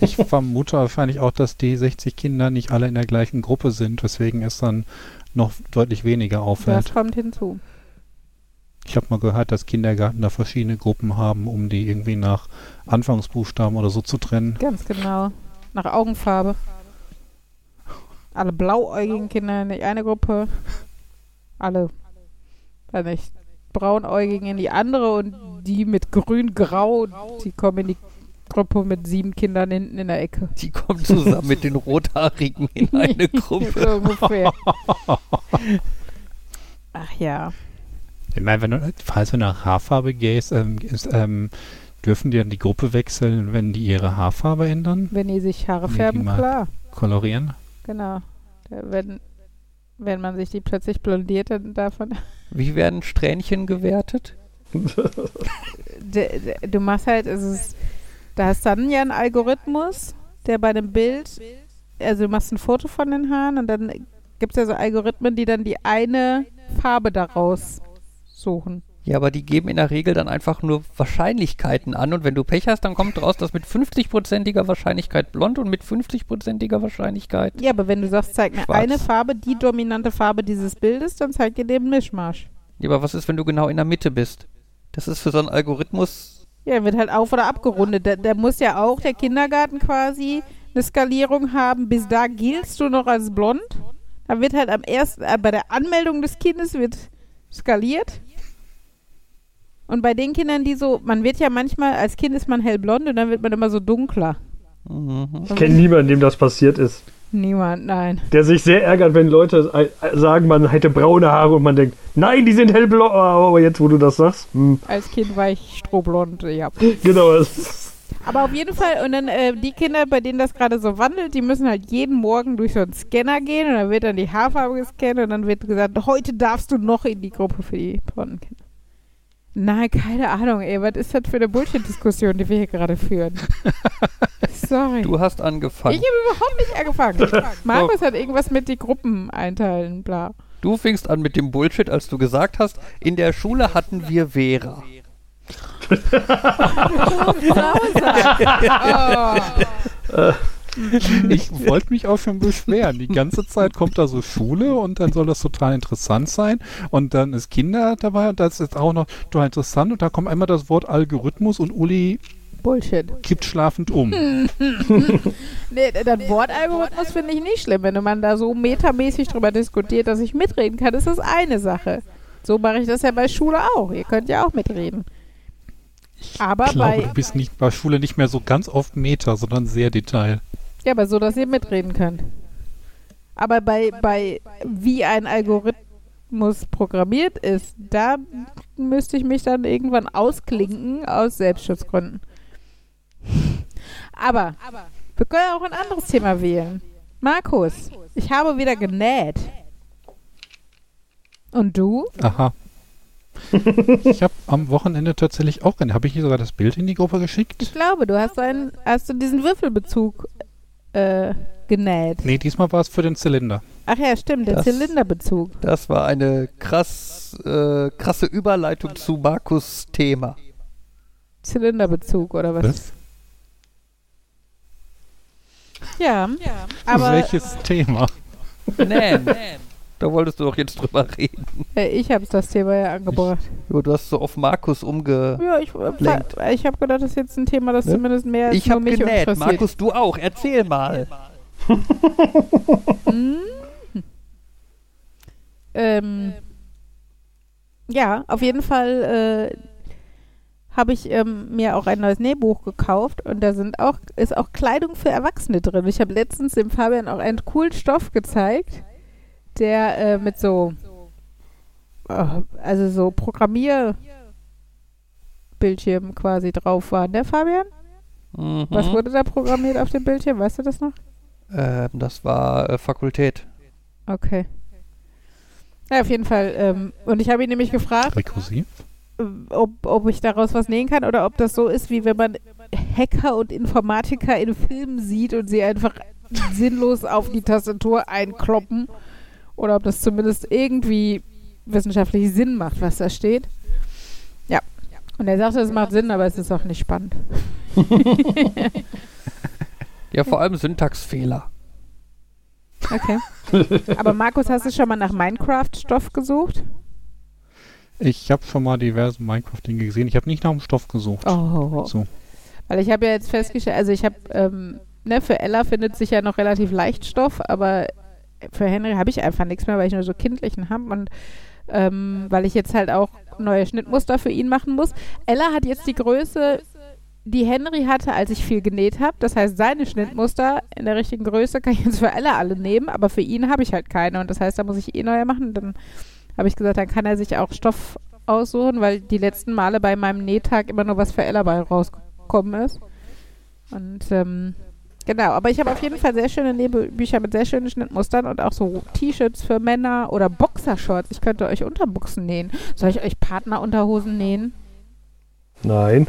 Ich vermute wahrscheinlich auch, dass die 60 Kinder nicht alle in der gleichen Gruppe sind, weswegen es dann noch deutlich weniger Das auffällt. kommt hinzu. Ich habe mal gehört, dass Kindergärten da verschiedene Gruppen haben, um die irgendwie nach Anfangsbuchstaben oder so zu trennen. Ganz genau. Nach Augenfarbe. Alle blauäugigen Kinder in die eine Gruppe. Alle, weiß nicht, Braunäugigen in die andere und die mit Grün-Grau, die kommen in die Gruppe mit sieben Kindern hinten in der Ecke. Die kommen zusammen mit den Rothaarigen in eine <laughs> so Gruppe. ungefähr. <laughs> Ach ja. Ich meine, wenn du, falls du nach Haarfarbe gehst, ähm, ist, ähm, dürfen die dann die Gruppe wechseln, wenn die ihre Haarfarbe ändern? Wenn die sich Haare färben, klar. Kolorieren? Genau. Wenn, wenn man sich die plötzlich blondiert, dann man. Wie werden Strähnchen gewertet? <laughs> D- d- Du machst halt, es ist, da hast dann ja einen Algorithmus, der bei dem Bild, also du machst ein Foto von den Haaren und dann gibt es ja so Algorithmen, die dann die eine Farbe daraus suchen. Ja, aber die geben in der Regel dann einfach nur Wahrscheinlichkeiten an und wenn du Pech hast, dann kommt raus, dass mit 50%iger Wahrscheinlichkeit blond und mit 50%iger Wahrscheinlichkeit. Ja, aber wenn du sagst, zeig mir Schwarz. eine Farbe, die dominante Farbe dieses Bildes, dann zeigt dir den Mischmasch. Ja, aber was ist, wenn du genau in der Mitte bist? Das ist für so einen Algorithmus. Ja, wird halt auf- oder abgerundet. Der, der muss ja auch, der Kindergarten quasi, eine Skalierung haben. Bis da giltst du noch als blond. Da wird halt am ersten, äh, bei der Anmeldung des Kindes wird skaliert. Und bei den Kindern, die so, man wird ja manchmal, als Kind ist man hellblond und dann wird man immer so dunkler. Mhm. Ich kenne niemanden, dem das passiert ist. Niemand, nein. Der sich sehr ärgert, wenn Leute äh, sagen, man hätte braune Haare und man denkt, nein, die sind hellblau. Aber jetzt, wo du das sagst, hm, Als Kind war ich strohblond, ja. genau. Aber auf jeden Fall, und dann äh, die Kinder, bei denen das gerade so wandelt, die müssen halt jeden Morgen durch so einen Scanner gehen und dann wird dann die Haarfarbe gescannt und dann wird gesagt, heute darfst du noch in die Gruppe für die blonden Kinder. Nein, keine Ahnung, ey, was ist das für eine Bullshit-Diskussion, die wir hier gerade führen? <laughs> Sorry. Du hast ich angefangen. habe überhaupt nicht angefangen. <laughs> Markus hat irgendwas mit die Gruppen einteilen, bla. Du fingst an mit dem Bullshit, als du gesagt hast, in der Schule hatten wir Vera. <laughs> Oh. <laughs> Ich wollte mich auch schon beschweren. Die ganze Zeit kommt da so Schule und dann soll das total interessant sein. Und dann ist Kinder dabei und das ist auch noch total interessant. Und da kommt einmal das Wort Algorithmus und Uli Bullshit. kippt schlafend um. <laughs> Nee, das Wortalgorithmus finde ich nicht schlimm. Wenn man da so metamäßig drüber diskutiert, dass ich mitreden kann, ist das eine Sache. So mache ich das ja bei Schule auch. Ihr könnt ja auch mitreden. Aber Ich glaube, bei, du bist nicht bei Schule nicht mehr so ganz oft Meta, sondern sehr Detail. Ja, aber so, dass ihr mitreden könnt. Aber bei, bei wie ein Algorithmus programmiert ist, da müsste ich mich dann irgendwann ausklinken aus Selbstschutzgründen. Aber wir können auch ein anderes Thema wählen. Markus, ich habe wieder genäht. Und du? Aha. <laughs> ich habe am Wochenende tatsächlich auch, habe ich hier sogar das Bild in die Gruppe geschickt? Ich glaube, du hast einen, hast du diesen Würfelbezug äh, genäht. Nee, diesmal war es für den Zylinder. Ach ja, stimmt, der Das- Zylinderbezug. Das war eine krass, äh, krasse Überleitung zu Markus Thema. Zylinderbezug oder was? Was? Ja, aber Welches Thema? Nähen. Da wolltest du doch jetzt drüber reden. äh, ich habe das Thema ja angebracht. Jo, du hast so auf Markus umge... Ja, ich, äh, ich habe gedacht, das ist jetzt ein Thema, das Ne? zumindest mehr Ich nur habe mich genäht. interessiert. Markus, du auch. Erzähl mal. Mhm. <laughs> Ähm, ja, auf jeden Fall äh, habe ich ähm, mir auch ein neues Nähbuch gekauft und da sind auch, ist auch Kleidung für Erwachsene drin. Ich habe letztens dem Fabian auch einen coolen Stoff gezeigt, der äh, mit so, äh, also so Programmierbildschirmen quasi drauf war. Der Fabian? Mhm. Was wurde da programmiert auf dem Bildschirm? Weißt du das noch? Ähm, das war äh, Fakultät. Okay. Ja, auf jeden Fall. Ähm, und ich habe ihn nämlich gefragt, Rekursiv? äh, ob, ob ich daraus was nähen kann oder ob das so ist, wie wenn man Hacker und Informatiker in Filmen sieht und sie einfach sinnlos auf die Tastatur einkloppen. Oder ob das zumindest irgendwie wissenschaftlich Sinn macht, was da steht. Ja. Und er sagte, es macht Sinn, aber es ist auch nicht spannend. <laughs> Ja, vor allem Syntaxfehler. Okay. aber Markus, hast du schon mal nach Minecraft-Stoff gesucht? Ich habe schon mal diverse Minecraft-Dinge gesehen. Ich habe nicht nach dem Stoff gesucht. Oh. So. Weil ich habe ja jetzt festgestellt, also ich habe, ähm, ne, für Ella findet sich ja noch relativ leicht Stoff, aber für Henry habe ich einfach nichts mehr, weil ich nur so kindlichen habe und ähm, weil ich jetzt halt auch neue Schnittmuster für ihn machen muss. Ella hat jetzt die Größe, die Henry hatte, als ich viel genäht habe. Das heißt, seine Schnittmuster in der richtigen Größe kann ich jetzt für Ella alle nehmen, aber für ihn habe ich halt keine. Und das heißt, da muss ich eh neue machen. Dann habe ich gesagt, dann kann er sich auch Stoff aussuchen, weil die letzten Male bei meinem Nähtag immer nur was für Ella bei rausgekommen ist. Und ähm, genau, aber ich habe auf jeden Fall sehr schöne Nähbücher mit sehr schönen Schnittmustern und auch so T-Shirts für Männer oder Boxershorts. Ich könnte euch Unterbuchsen nähen. Soll ich euch Partnerunterhosen nähen? Nein.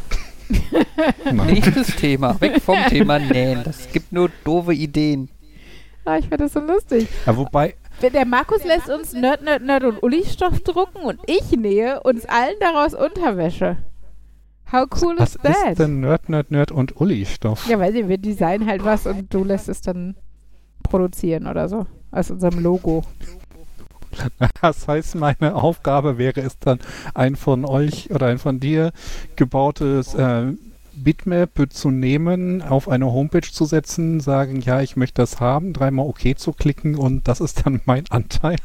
<laughs> Nächstes Thema. Weg vom Thema Nähen. Das gibt nur doofe Ideen. Ah, ich finde das so lustig. Ja, wobei, Der Markus lässt uns Nerd, Nerd, Nerd und Uli-Stoff drucken und ich nähe uns allen daraus Unterwäsche. How cool was is that? ist denn Nerd, Nerd, Nerd und Uli-Stoff? Ja, weiß ich, wir designen halt was und du lässt es dann produzieren oder so. Aus unserem Logo. <laughs> Das heißt, meine Aufgabe wäre es dann, ein von euch oder ein von dir gebautes äh, Bitmap zu nehmen, auf eine Homepage zu setzen, sagen, ja, ich möchte das haben, dreimal OK zu klicken und das ist dann mein Anteil.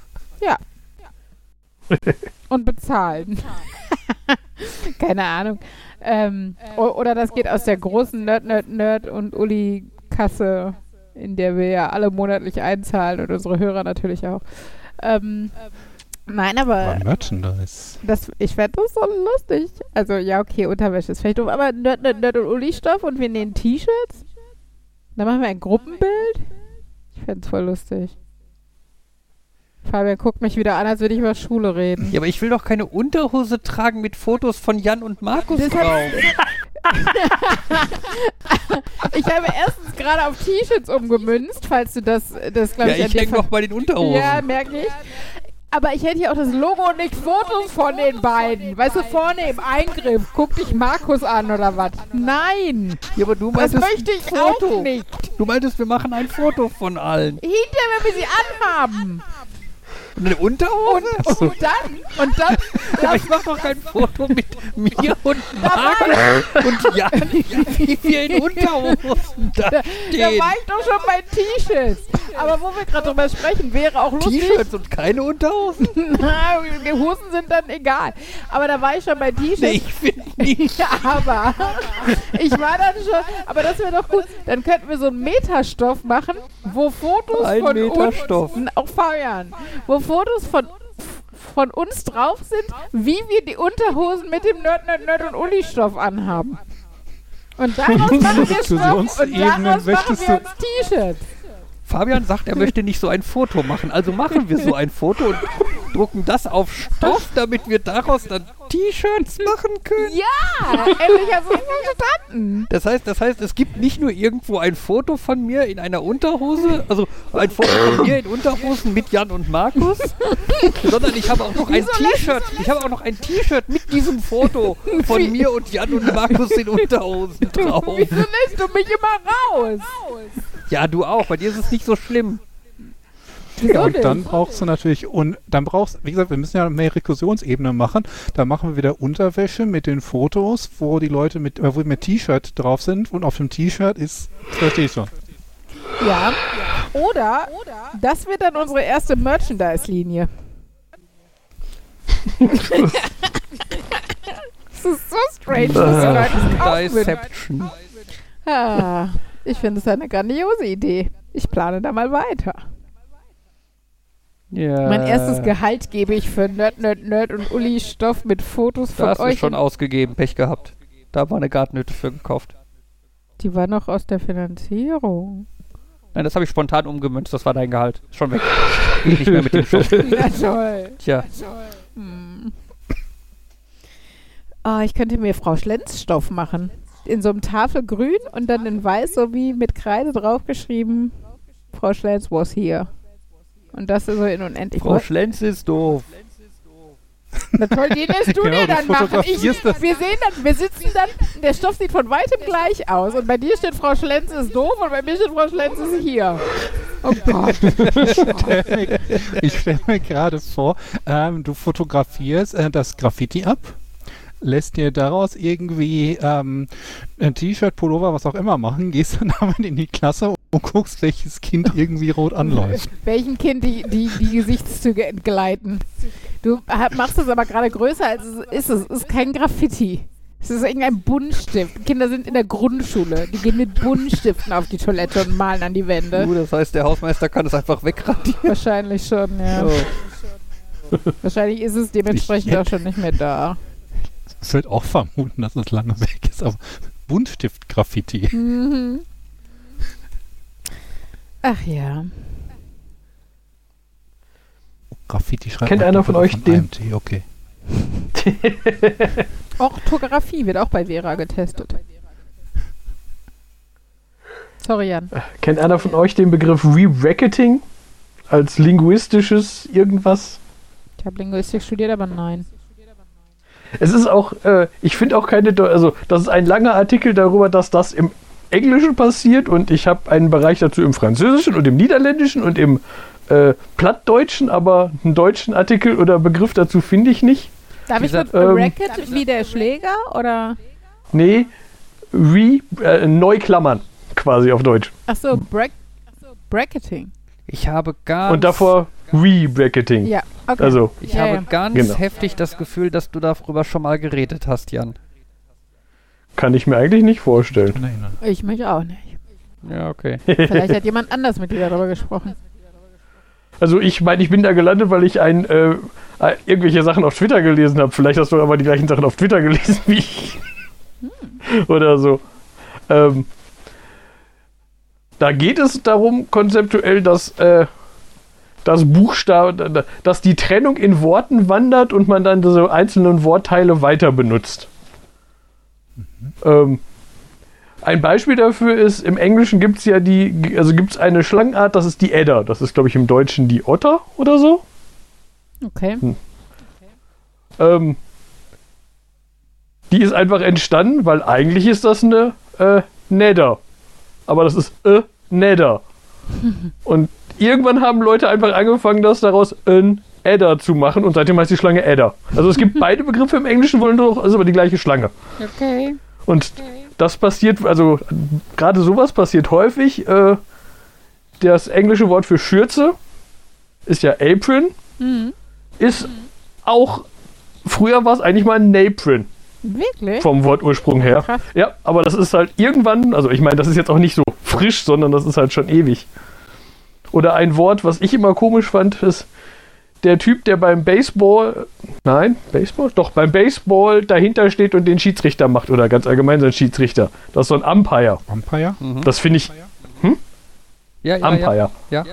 Und bezahlen. <laughs> <laughs> Keine Ahnung. Ähm, oder das geht aus der großen Nerd, Nerd, Nerd und Uli-Kasse, in der wir ja alle monatlich einzahlen und unsere Hörer natürlich auch. Ähm, nein, aber Aber Merchandise. das, ich fände das so lustig. Also, ja, okay, Unterwäsche ist vielleicht doof, aber Nerd, Nerd, Nerd und Uli-Stoff und wir nähen T-Shirts. Dann machen wir ein Gruppenbild. Ich fände es voll lustig. Fabian guckt mich wieder an, als würde ich über Schule reden. Ja, aber ich will doch keine Unterhose tragen mit Fotos von Jan und Markus Das drauf. <laughs> Ich habe erstens gerade auf T-Shirts umgemünzt, falls du das, das glaube Ja, ich, an ich hänge noch bei den Unterhosen. Ja, merke ich. Aber ich hätte hier auch das Logo und nicht Fotos von den beiden. Weißt du, vorne im Eingriff. Guck dich Markus an oder was? Nein, Ja, aber du das meintest möchte ich Foto. auch nicht. Du meintest, wir machen ein Foto von allen. Hinterher, wenn wir sie anhaben. Und eine Unterhose? Und, und dann, und dann, aber ich mach doch kein Foto mit mir und Markus und Jan, <laughs> wie wir in Unterhosen da da stehen. war ich doch schon bei T-Shirts. Aber wo wir gerade drüber sprechen, wäre auch lustig. T-Shirts und keine Unterhosen? <laughs> Na, die Hosen sind dann egal. Aber da war ich schon bei T-Shirts. Nee, ich finde nicht. <laughs> Aber ich war dann schon, aber das wäre doch gut. Dann könnten wir so einen Metastoff machen, wo Fotos Ein von Metastoff. uns, auch Fabian, wo Fotos von von uns drauf sind, wie wir die Unterhosen mit dem Nerd, Nerd, Nerd und Uli-Stoff anhaben. Und daraus <laughs> machen wir Stoff und daraus machen wir uns T-Shirts. Fabian sagt, er möchte nicht so ein Foto machen. Also machen wir so ein Foto und drucken das auf Stoff, damit wir daraus dann T-Shirts machen können. Ja, endlich hast du es verstanden. Das heißt, das heißt, es gibt nicht nur irgendwo ein Foto von mir in einer Unterhose, also ein Foto von mir in Unterhosen mit Jan und Markus, sondern ich habe auch noch ein T-Shirt. Ich habe auch noch ein T-Shirt mit diesem Foto von mir und Jan und Markus in Unterhosen drauf. Wieso lässt du mich immer raus? Ja, du auch. Bei dir ist es nicht so schlimm. Wieso und dann brauchst du natürlich, und dann brauchst, wie gesagt, wir müssen ja mehr Rekursionsebene machen. Da machen wir wieder Unterwäsche mit den Fotos, wo die Leute mit, äh, wo mit T-Shirt drauf sind und auf dem T-Shirt ist, verstehst du. Ja. Oder, das wird dann unsere erste Merchandise-Linie. <laughs> das ist so strange, dass die Leute es kaufen. Ah, ich finde es eine grandiose Idee. Ich plane da mal weiter. Ja. Mein erstes Gehalt gebe ich für Nerd, Nerd, Nerd und Uli Stoff mit Fotos Da von hast du euch. schon ausgegeben, Pech gehabt. Da war eine Gartnöte für gekauft. Die war noch aus der Finanzierung. Nein, das habe ich spontan umgemünzt, das war dein Gehalt. Ist schon weg. Geht nicht mehr mit dem Stoff. <laughs> Na toll. Tja, Hm. Ah, ich könnte mir Frau Schlenz Stoff machen. In so einem Tafelgrün und dann in weiß, so wie mit Kreide draufgeschrieben, Frau Schlenz was here. Und das ist so in unendlich. Frau Schlenz ist doof. Na toll, den lässt du <laughs> Genau, dir dann machen. Ich, wir sehen dann, wir sitzen dann, der Stoff sieht von weitem gleich aus. Und bei dir steht Frau Schlenz ist doof und bei mir steht Frau Schlenz ist hier. Oh <laughs> Gott. Ich stelle <laughs> mir gerade vor, ähm, du fotografierst äh, das Graffiti ab, lässt dir daraus irgendwie ähm, ein T-Shirt, Pullover, was auch immer machen, gehst dann <laughs> damit in die Klasse und guckst, welches Kind irgendwie rot anläuft. <laughs> Welchem Kind die, die, die Gesichtszüge entgleiten. Du ha- machst es aber gerade größer, als es ist. Es ist kein Graffiti. Es ist irgendein Buntstift. Kinder sind in der Grundschule. Die gehen mit Buntstiften auf die Toilette und malen an die Wände. Uh, das heißt, der Hausmeister kann es einfach wegradieren. Wahrscheinlich schon, ja. Oh. Wahrscheinlich ist es dementsprechend auch schon nicht mehr da. Ich würde auch vermuten, dass es lange weg ist, aber Buntstift-Graffiti. Mhm. Ach ja. Graffiti schreibt Kennt einer von euch von den- IMT, Okay. <laughs> Orthographie wird auch bei Vera getestet. Sorry, Jan. Kennt einer von euch den Begriff Re-Bracketing als linguistisches irgendwas? Ich habe Linguistik studiert, aber nein. Es ist auch, äh, ich finde auch keine, also das ist ein langer Artikel darüber, dass das im Englischen passiert und ich habe einen Bereich dazu im Französischen und im Niederländischen und im äh, Plattdeutschen, aber einen deutschen Artikel oder Begriff dazu finde ich nicht. Darf ich mit ähm, Racket wie der Schläger oder? Nee, Re, äh, Neuklammern quasi auf Deutsch. Achso, Brack Bracketing. Ich habe ganz, Und davor Re-Bracketing. Ja, okay. Also, ich Ja, habe ja. ganz Genau. heftig das Gefühl, dass du darüber schon mal geredet hast, Jan. kann ich mir eigentlich nicht vorstellen. Nein, nein. ich mich auch nicht. Ja, okay. <laughs> Vielleicht hat jemand anders mit dir darüber gesprochen. Also ich meine, ich bin da gelandet, weil ich ein, äh, äh, irgendwelche Sachen auf Twitter gelesen habe. Vielleicht hast du aber die gleichen Sachen auf Twitter gelesen wie ich. Oder so. Ähm, da geht es darum, konzeptuell, dass dass das Buchstabe, dass die Trennung in Worten wandert und man dann diese einzelnen Wortteile weiter benutzt. Ähm, ein Beispiel dafür ist, im Englischen gibt es ja die, also gibt es eine Schlangenart, das ist die Edda. Das ist, glaube ich, im Deutschen die Otter oder so. Okay. Ähm, die ist einfach entstanden, weil eigentlich ist das eine äh, Nether. Aber das ist äh, Nether. <laughs> Und irgendwann haben Leute einfach angefangen, das daraus ein Edda zu machen und seitdem heißt die Schlange Edda. Also es gibt <laughs> beide Begriffe im Englischen, wollen doch, ist aber die gleiche Schlange. Okay. Und das passiert, also gerade sowas passiert häufig. Äh, das englische Wort für Schürze ist ja Apron, Mhm. ist auch, früher war es eigentlich mal ein Napron Wirklich? vom Wortursprung her. Krass. Ja, aber das ist halt irgendwann, also ich meine, das ist jetzt auch nicht so frisch, sondern das ist halt schon ewig. Oder ein Wort, was ich immer komisch fand, ist der Typ, der beim Baseball, nein, Baseball? Doch, beim Baseball dahinter steht und den Schiedsrichter macht oder ganz allgemein sein Schiedsrichter. Das ist so ein Umpire. Umpire? Mhm. Das finde ich Ja, ja, Umpire. ja. ja.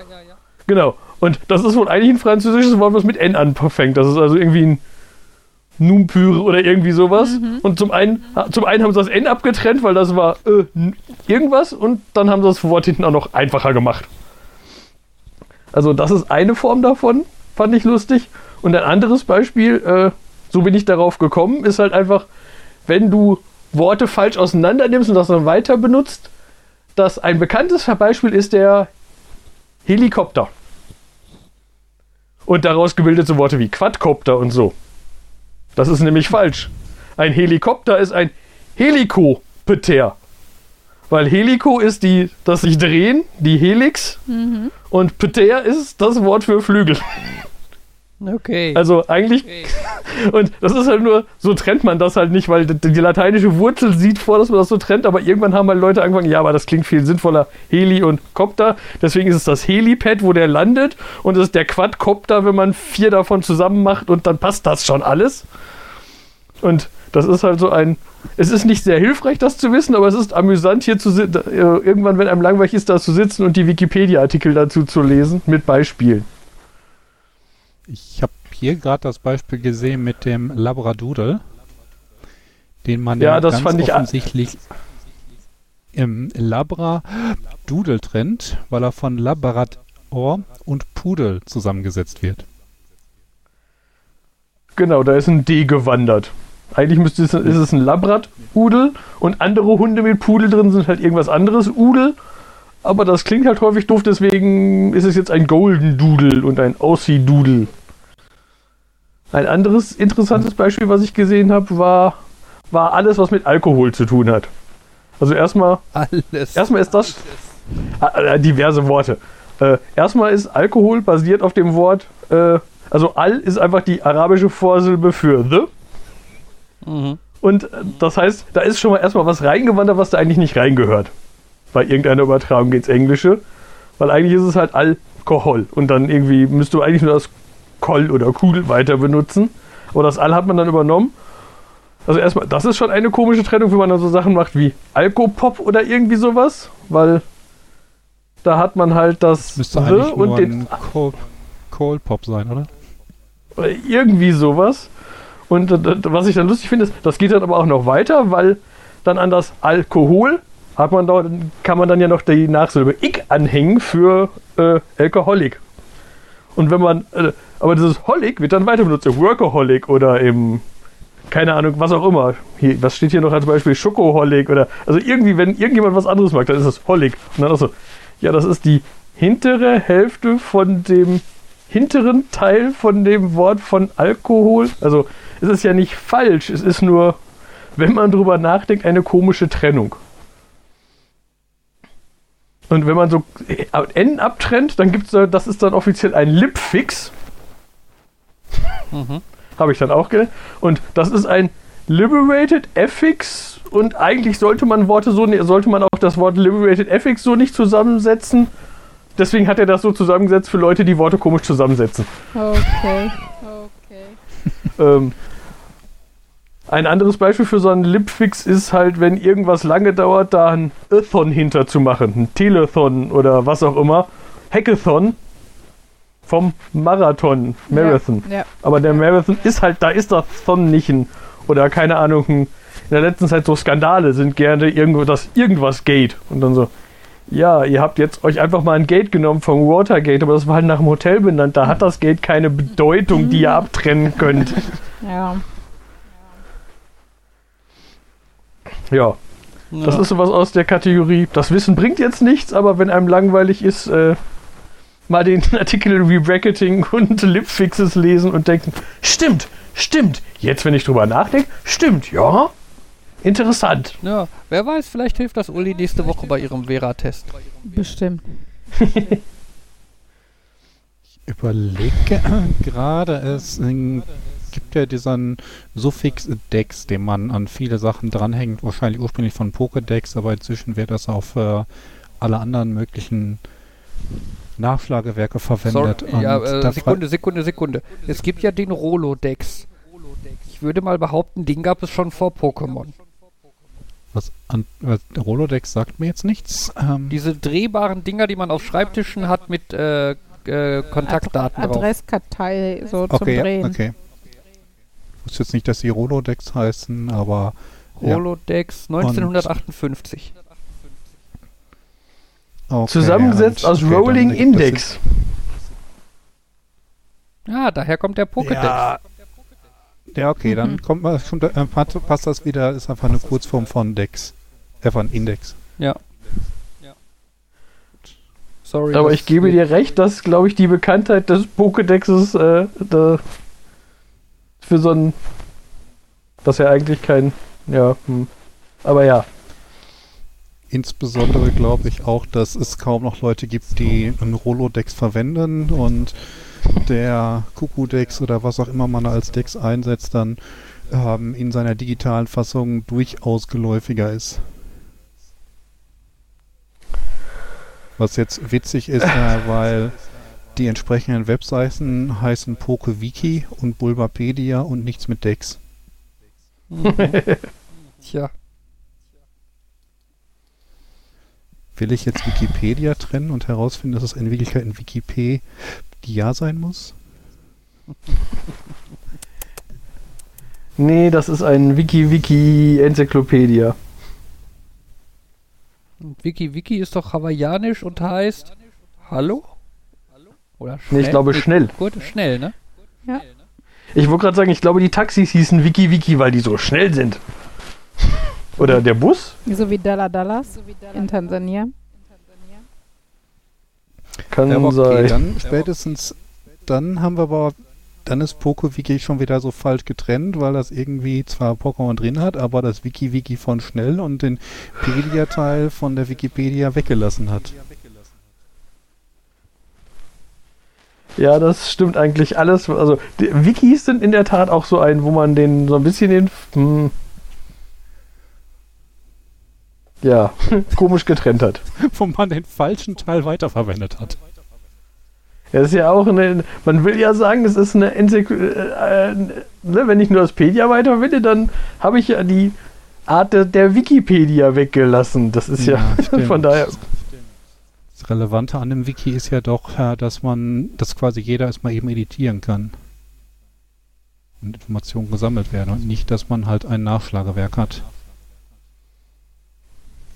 Genau. Und das ist wohl eigentlich ein französisches Wort, was mit N anfängt. Das ist also irgendwie ein Numpyre oder irgendwie sowas. Und zum einen, zum einen haben sie das N abgetrennt, weil das war äh, irgendwas und dann haben sie das Wort hinten auch noch einfacher gemacht. Also das ist eine Form davon, fand ich lustig. Und ein anderes Beispiel, äh, so bin ich darauf gekommen, ist halt einfach, wenn du Worte falsch auseinander nimmst und das dann weiter benutzt, dass ein bekanntes Beispiel ist der Helikopter. Und daraus gebildete Worte wie Quadcopter und so. Das ist nämlich falsch. Ein Helikopter ist ein Helikopter. Weil Helico ist die, das sich drehen, die Helix. Mhm. Und Peter ist das Wort für Flügel. Okay. Also eigentlich. <laughs> Und das ist halt nur, so trennt man das halt nicht, weil die, die lateinische Wurzel sieht vor, dass man das so trennt, aber irgendwann haben halt Leute angefangen, ja, aber das klingt viel sinnvoller, Heli und Copter. Deswegen ist es das Helipad, wo der landet, und es ist der Quadcopter, wenn man vier davon zusammen macht und dann passt das schon alles. Und das ist halt so ein. Es ist nicht sehr hilfreich, das zu wissen, aber es ist amüsant, hier zu sitzen, äh, irgendwann, wenn einem langweilig ist, da zu sitzen und die Wikipedia-Artikel dazu zu lesen mit Beispielen. Ich habe hier gerade das Beispiel gesehen mit dem Labradoodle, den man Ja, ja, das ganz fand ich offensichtlich im Labradoodle trennt, weil er von Labrador und Pudel zusammengesetzt wird. Genau, da ist ein D gewandert. Eigentlich müsste es, ist es ein Labradudel und andere Hunde mit Pudel drin sind halt irgendwas anderes Udel. Aber das klingt halt häufig doof, deswegen ist es jetzt ein Golden Doodle und ein Aussie Doodle. Ein anderes interessantes Beispiel, was ich gesehen habe, war, war alles, was mit Alkohol zu tun hat. Also erstmal Alles. Erstmal ist das Ah, äh, diverse Worte. Äh, erstmal ist Alkohol basiert auf dem Wort äh, Also Al ist einfach die arabische Vorsilbe für the. Mhm. Und äh, das heißt, da ist schon mal erstmal was reingewandert, was da eigentlich nicht reingehört. Bei irgendeiner Übertragung ins Englische. Weil eigentlich ist es halt Alkohol. Und dann irgendwie müsste man eigentlich nur das Koll oder Kugel weiter benutzen. Aber das Al hat man dann übernommen. Also erstmal, das ist schon eine komische Trennung, wenn man dann so Sachen macht wie Alkopop oder irgendwie sowas. Weil da hat man halt das Müsste The eigentlich und nur den ein Cold, Cold Pop sein, oder? Oder irgendwie sowas. Und äh, was ich dann lustig finde, ist, das geht dann aber auch noch weiter, weil dann an das Alkohol hat man da, kann man dann ja noch die Nachsilbe ik anhängen für äh, Alkoholik. Und wenn man, äh, aber dieses Holic wird dann weiter benutzt, Workaholic oder eben, keine Ahnung, was auch immer. Hier, was steht hier noch als Beispiel? Schokoholic oder, also irgendwie, wenn irgendjemand was anderes mag, dann ist es Holic. Und dann auch so, ja, das ist die hintere Hälfte von dem hinteren Teil von dem Wort von Alkohol. Also es ist ja nicht falsch, es ist nur, wenn man drüber nachdenkt, eine komische Trennung. Und wenn man so N abtrennt, dann gibt es da, das ist dann offiziell ein Lipfix. Mhm. Habe ich dann auch gelernt. Und das ist ein Liberated Affix. Und eigentlich sollte man Worte so, ne- sollte man auch das Wort Liberated Affix so nicht zusammensetzen. Deswegen hat er das so zusammengesetzt für Leute, die Worte komisch zusammensetzen. Okay. Ähm, ein anderes Beispiel für so einen Lipfix ist halt, wenn irgendwas lange dauert, da ein Athon hinter zu machen. Ein Telethon oder was auch immer. Hackathon vom Marathon, Marathon. Ja, ja. Aber der Marathon ist halt, da ist das Thon nicht ein, oder keine Ahnung, ein, in der letzten Zeit so Skandale sind gerne irgendwo, dass irgendwas geht. Und dann so, ja, ihr habt jetzt euch einfach mal ein Gate genommen vom Watergate, aber das war halt nach dem Hotel benannt. Da hat das Gate keine Bedeutung, die ihr abtrennen könnt. ja. Ja, das Ja. ist sowas aus der Kategorie. Das Wissen bringt jetzt nichts, aber wenn einem langweilig ist, äh, mal den <laughs> Artikel Rebracketing und <laughs> Lipfixes lesen und denken, stimmt, stimmt. Jetzt, wenn ich drüber nachdenke, stimmt, ja. Interessant. Ja, wer weiß, vielleicht hilft das Uli nächste Woche bei ihrem Vera-Test. Bestimmt. überlege <laughs> gerade, es äh, gibt ja diesen Suffix Dex, den man an viele Sachen dranhängt, wahrscheinlich ursprünglich von Pokédex, aber inzwischen wird das auch für alle anderen möglichen Nachschlagewerke verwendet. Sorry, ja, äh, Sekunde, Sekunde, Sekunde. Es gibt ja den Rolodex. Ich würde mal behaupten, den gab es schon vor Pokémon. Was an, was, Rolodex sagt mir jetzt nichts. Ähm, Diese drehbaren Dinger, die man auf Schreibtischen hat mit äh, äh, Kontaktdaten drauf. Adresskartei so zum okay, ja, Drehen. okay. Ich wusste jetzt nicht, dass die Rolodex heißen, aber ja. Rolodex 1958. okay, Zusammengesetzt ja, aus Rolling Index. Ja, daher kommt der Pokédex. Ja, ja okay, dann kommt man schon, äh, passt, das wieder, ist einfach eine Kurzform von Dex. Äh, von Index. Sorry. Aber ich gebe dir recht, dass, glaube ich, die Bekanntheit des Pokédexes äh, da für so ein. Das ja eigentlich kein. Ja, hm. Aber ja. Insbesondere glaube ich auch, dass es kaum noch Leute gibt, die einen Rolodex verwenden und der Kuku-Dex oder was auch immer man als Dex einsetzt, dann ähm, in seiner digitalen Fassung durchaus geläufiger ist. Was jetzt witzig ist, <laughs> äh, weil die entsprechenden Webseiten heißen PokeWiki und Bulbapedia und nichts mit Dex. <laughs> Tja. Will ich jetzt Wikipedia trennen und herausfinden, dass es in Wirklichkeit ein Wikipedia sein muss? <laughs> Nee, das ist ein Wiki-Wiki-Enzyklopädia. Und Wiki Wiki ist doch hawaiianisch und heißt Hallo? Oder schnell? Nee, ich glaube schnell. Gut, schnell, ne? Ich wollte gerade sagen, ich glaube, die Taxis hießen Wiki-Wiki, weil die so schnell sind. Oder der Bus? So wie Dalla Dallas in Tansania. Kann Ja, okay, sein. dann spätestens, dann haben wir aber, dann ist PokeWiki schon wieder so falsch getrennt, weil das irgendwie zwar Pokémon drin hat, aber das WikiWiki von schnell und den Pedia-Teil von der Wikipedia weggelassen hat. Ja, das stimmt eigentlich alles. Also, die Wikis sind in der Tat auch so ein, wo man den so ein bisschen den. Hm, ja, <laughs> komisch getrennt hat. <laughs> wo man den falschen Teil weiterverwendet hat. Ja, das ist ja auch eine. Man will ja sagen, es ist eine Enzyklopädie. Äh, äh, ne, wenn ich nur das Pedia weiterverwende, dann habe ich ja die Art der, der Wikipedia weggelassen. Das ist ja, <laughs> stimmt. von daher. Das Relevante an dem Wiki ist ja doch, dass man, dass quasi jeder erstmal eben editieren kann. Und Informationen gesammelt werden und nicht, dass man halt ein Nachschlagewerk hat.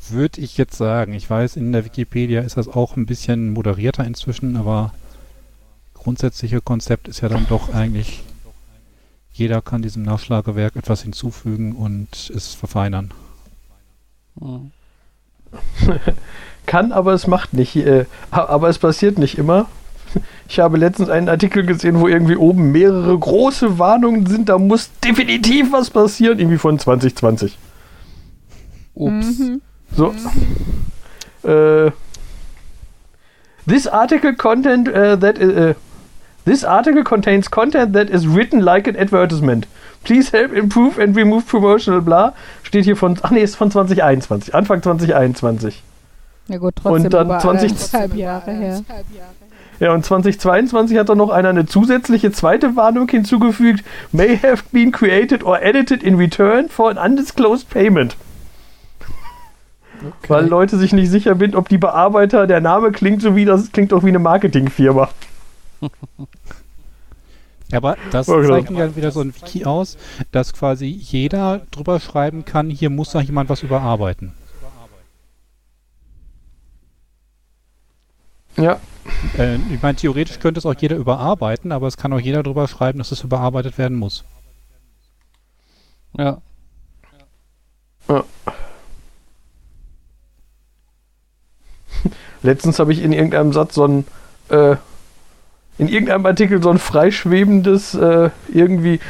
Würde ich jetzt sagen. Ich weiß, in der Wikipedia ist das auch ein bisschen moderierter inzwischen, aber grundsätzliche Konzept ist ja dann doch eigentlich, jeder kann diesem Nachschlagewerk etwas hinzufügen und es verfeinern. Hm. <laughs> <laughs> Kann, aber es macht nicht. Äh, aber es passiert nicht immer. <laughs> Ich habe letztens einen Artikel gesehen, wo irgendwie oben mehrere große Warnungen sind. Da muss definitiv was passieren. Irgendwie von 2020. Ups. Mhm. So. Äh, this article content uh, that uh, this article contains content that is written like an advertisement. Please help improve and remove promotional blah. Steht hier von ach nee, ist von 2021, Anfang 2021. Ja gut, trotzdem Und dann über 20 eineinhalb Jahre her. Ja, und 2022 hat dann noch einer eine zusätzliche zweite Warnung hinzugefügt. May have been created or edited in return for an undisclosed payment. Okay. Weil Leute sich nicht sicher sind, ob die Bearbeiter, der Name klingt so wie, das klingt doch wie eine Marketingfirma. <laughs> Aber das Ja, genau. zeichnet ja wieder so ein Wiki aus, dass quasi jeder drüber schreiben kann, hier muss da jemand was überarbeiten. Ja. Äh, ich meine, theoretisch könnte es auch jeder überarbeiten, aber es kann auch jeder drüber schreiben, dass es überarbeitet werden muss. Ja. <laughs> Letztens habe ich in irgendeinem Satz so ein, äh, in irgendeinem Artikel so ein freischwebendes, äh, irgendwie,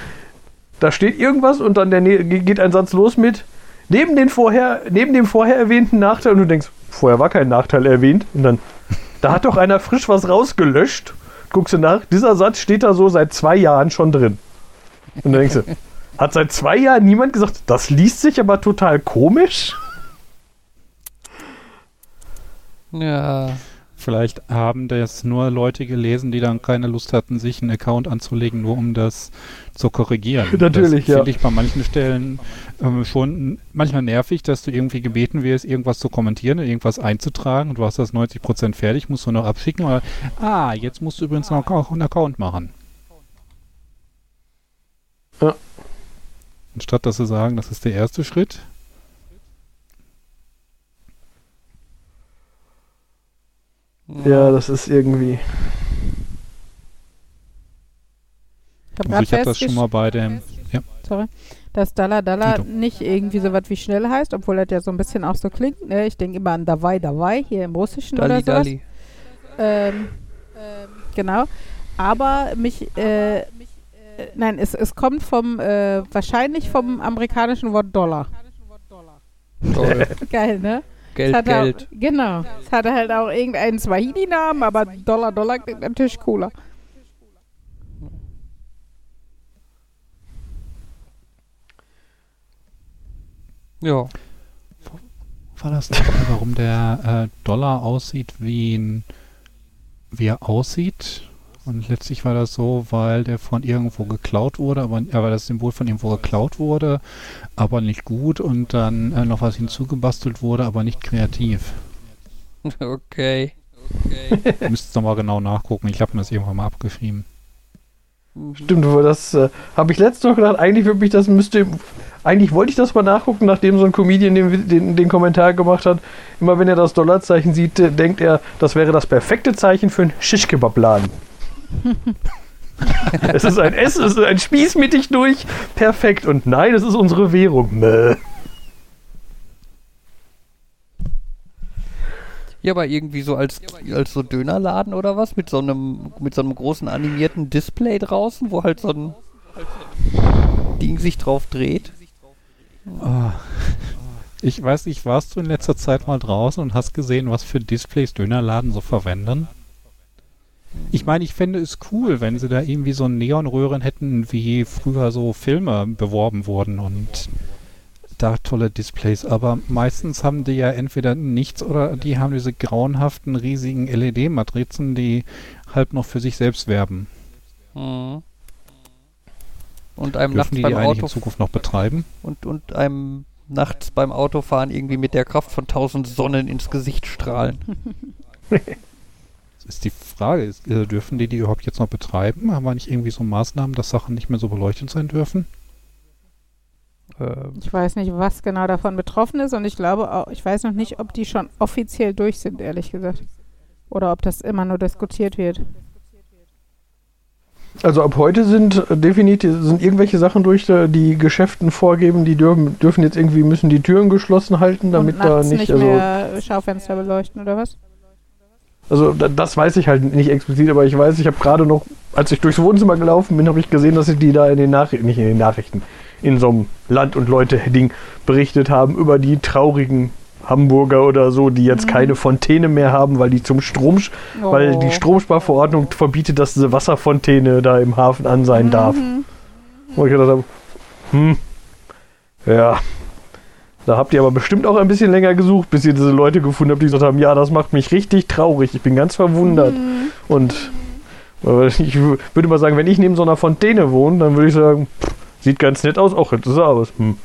da steht irgendwas und dann der, nä- geht ein Satz los mit, neben, den vorher, neben dem vorher erwähnten Nachteil, und du denkst, vorher war kein Nachteil erwähnt, und dann, da hat doch einer frisch was rausgelöscht, guckst du nach, dieser Satz steht da so seit zwei Jahren schon drin. Und dann denkst du, <laughs> hat seit zwei Jahren niemand gesagt, das liest sich aber total komisch? Ja. Vielleicht haben das nur Leute gelesen, die dann keine Lust hatten, sich einen Account anzulegen, nur um das zu korrigieren. <laughs> Natürlich, das ja. finde ich bei manchen Stellen ähm, schon manchmal nervig, dass du irgendwie gebeten wirst, irgendwas zu kommentieren, irgendwas einzutragen und du hast das 90% fertig, musst du noch abschicken. Oder, ah, jetzt musst du übrigens noch einen Account machen. Ja. Anstatt dass sie sagen, das ist der erste Schritt, Ja, das ist irgendwie. Ich habe also habe das schon mal bei dem, ja, sorry, dass Dalla Dalla nicht irgendwie so was wie schnell heißt, obwohl das ja so ein bisschen auch so klingt. Ne? Ich denke immer an Davai Davai hier im Russischen Dalli, oder sowas. Dalli. Ähm, genau. Aber mich, äh, äh, nein, es, es kommt vom, äh, wahrscheinlich vom amerikanischen Wort Dollar. Toll. <laughs> Geil, ne? Geld, Es hatte Geld. Auch, genau. Es hatte halt auch irgendeinen Swahili-Namen, aber Dollar, Dollar klingt natürlich cooler. Ja. war das noch, warum der äh, Dollar aussieht, wie, ein, wie er aussieht. Und letztlich war das so, weil der von irgendwo geklaut wurde, aber äh, weil das Symbol von irgendwo geklaut wurde, aber nicht gut und dann äh, noch was hinzugebastelt wurde, aber nicht kreativ. <laughs> Okay. Ihr müsst es nochmal genau nachgucken. Ich habe mir das irgendwann mal abgeschrieben. Stimmt, aber das äh, habe ich letztens noch gedacht, eigentlich würde mich das müsste. Eigentlich wollte ich das mal nachgucken, nachdem so ein Comedian den, den, den Kommentar gemacht hat. Immer wenn er das Dollarzeichen sieht, äh, denkt er, das wäre das perfekte Zeichen für einen Shish-Kebab-Laden. <laughs> es ist ein S, es ist ein Spieß mittig durch. Perfekt. Und nein, es ist unsere Währung. Mäh. Ja, aber irgendwie so als, als so Dönerladen oder was mit so einem mit so einem großen animierten Display draußen, wo halt so ein Ding sich drauf dreht. Ah. Ich weiß nicht, warst du in letzter Zeit mal draußen und hast gesehen, was für Displays Dönerladen so verwenden? Ich meine, ich fände es cool, wenn sie da irgendwie so Neonröhren hätten, wie früher so Filme beworben wurden und da tolle Displays. Aber meistens haben die ja entweder nichts oder die haben diese grauenhaften, riesigen LED-Matrizen, die halt noch für sich selbst werben. Mhm. Und einem Dürfen nachts die die beim eigentlich Auto in Zukunft noch betreiben? und, und einem nachts beim Autofahren irgendwie mit der Kraft von tausend Sonnen ins Gesicht strahlen. <laughs> Ist die Frage, ist, äh, dürfen die die überhaupt jetzt noch betreiben? Haben wir nicht irgendwie so Maßnahmen, dass Sachen nicht mehr so beleuchtet sein dürfen? Ähm, Ich weiß nicht, was genau davon betroffen ist und ich glaube auch, ich weiß noch nicht, ob die schon offiziell durch sind, ehrlich gesagt. Oder ob das immer nur diskutiert wird. Also ab heute sind äh, definitiv sind irgendwelche Sachen durch, äh, die Geschäften vorgeben, die dürfen, dürfen jetzt irgendwie müssen die Türen geschlossen halten, damit und da nicht, nicht also mehr Schaufenster beleuchten oder was? Also da, das weiß ich halt nicht explizit, aber ich weiß, ich habe gerade noch, als ich durchs Wohnzimmer gelaufen bin, habe ich gesehen, dass sie die da in den Nachrichten, nicht in den Nachrichten, in so einem Land- und Leute-Ding berichtet haben über die traurigen Hamburger oder so, die jetzt keine Fontäne mehr haben, weil die zum Strom, weil die Oh. Stromsparverordnung verbietet, dass diese Wasserfontäne da im Hafen an sein darf. Wo ich gedacht habe, hm, ja. Da habt ihr aber bestimmt auch ein bisschen länger gesucht, bis ihr diese Leute gefunden habt, die gesagt haben, ja, das macht mich richtig traurig. Ich bin ganz verwundert. Und äh, ich würde mal sagen, wenn ich neben so einer Fontäne wohne, dann würde ich sagen, pff, sieht ganz nett aus, auch hätte sie aus. Hm.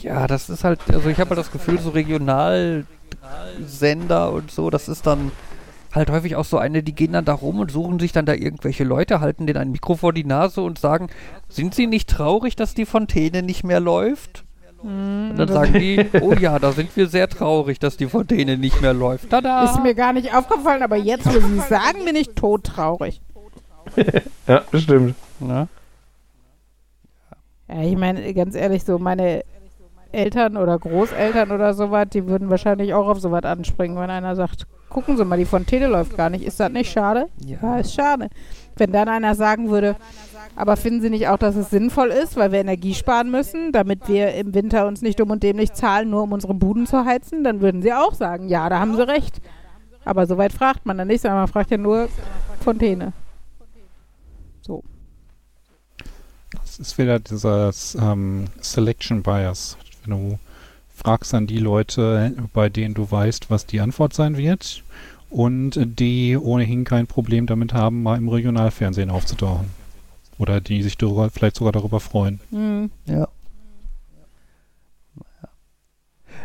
Ja, das ist halt, also ich habe halt das Gefühl, so Regionalsender und so, das ist dann halt häufig auch so eine, die gehen dann da rum und suchen sich dann da irgendwelche Leute, halten denen ein Mikro vor die Nase und sagen, sind sie nicht traurig, dass die Fontäne nicht mehr läuft? Und dann sagen die, <laughs> oh ja, da sind wir sehr traurig, dass die Fontäne nicht mehr läuft. Tada! Ist mir gar nicht aufgefallen, aber jetzt, wo Sie es sagen, bin ich todtraurig. Ja, das stimmt. Na? Ja, ich meine, ganz ehrlich, so meine Eltern oder Großeltern oder sowas, die würden wahrscheinlich auch auf sowas anspringen, wenn einer sagt, gucken Sie mal, die Fontäne läuft gar nicht. Ist das nicht schade? Ja, ist schade. Wenn dann einer sagen würde, aber finden Sie nicht auch, dass es sinnvoll ist, weil wir Energie sparen müssen, damit wir im Winter uns nicht dumm und dämlich zahlen, nur um unsere Buden zu heizen, dann würden Sie auch sagen, ja, da haben Sie recht. Aber so weit fragt man dann nicht, sondern man fragt ja nur Fontäne. So. Das ist wieder dieses ähm, Selection Bias. Du fragst dann die Leute, bei denen du weißt, was die Antwort sein wird und die ohnehin kein Problem damit haben, mal im Regionalfernsehen aufzutauchen. Oder die sich darüber, vielleicht sogar darüber freuen. Hm. Ja.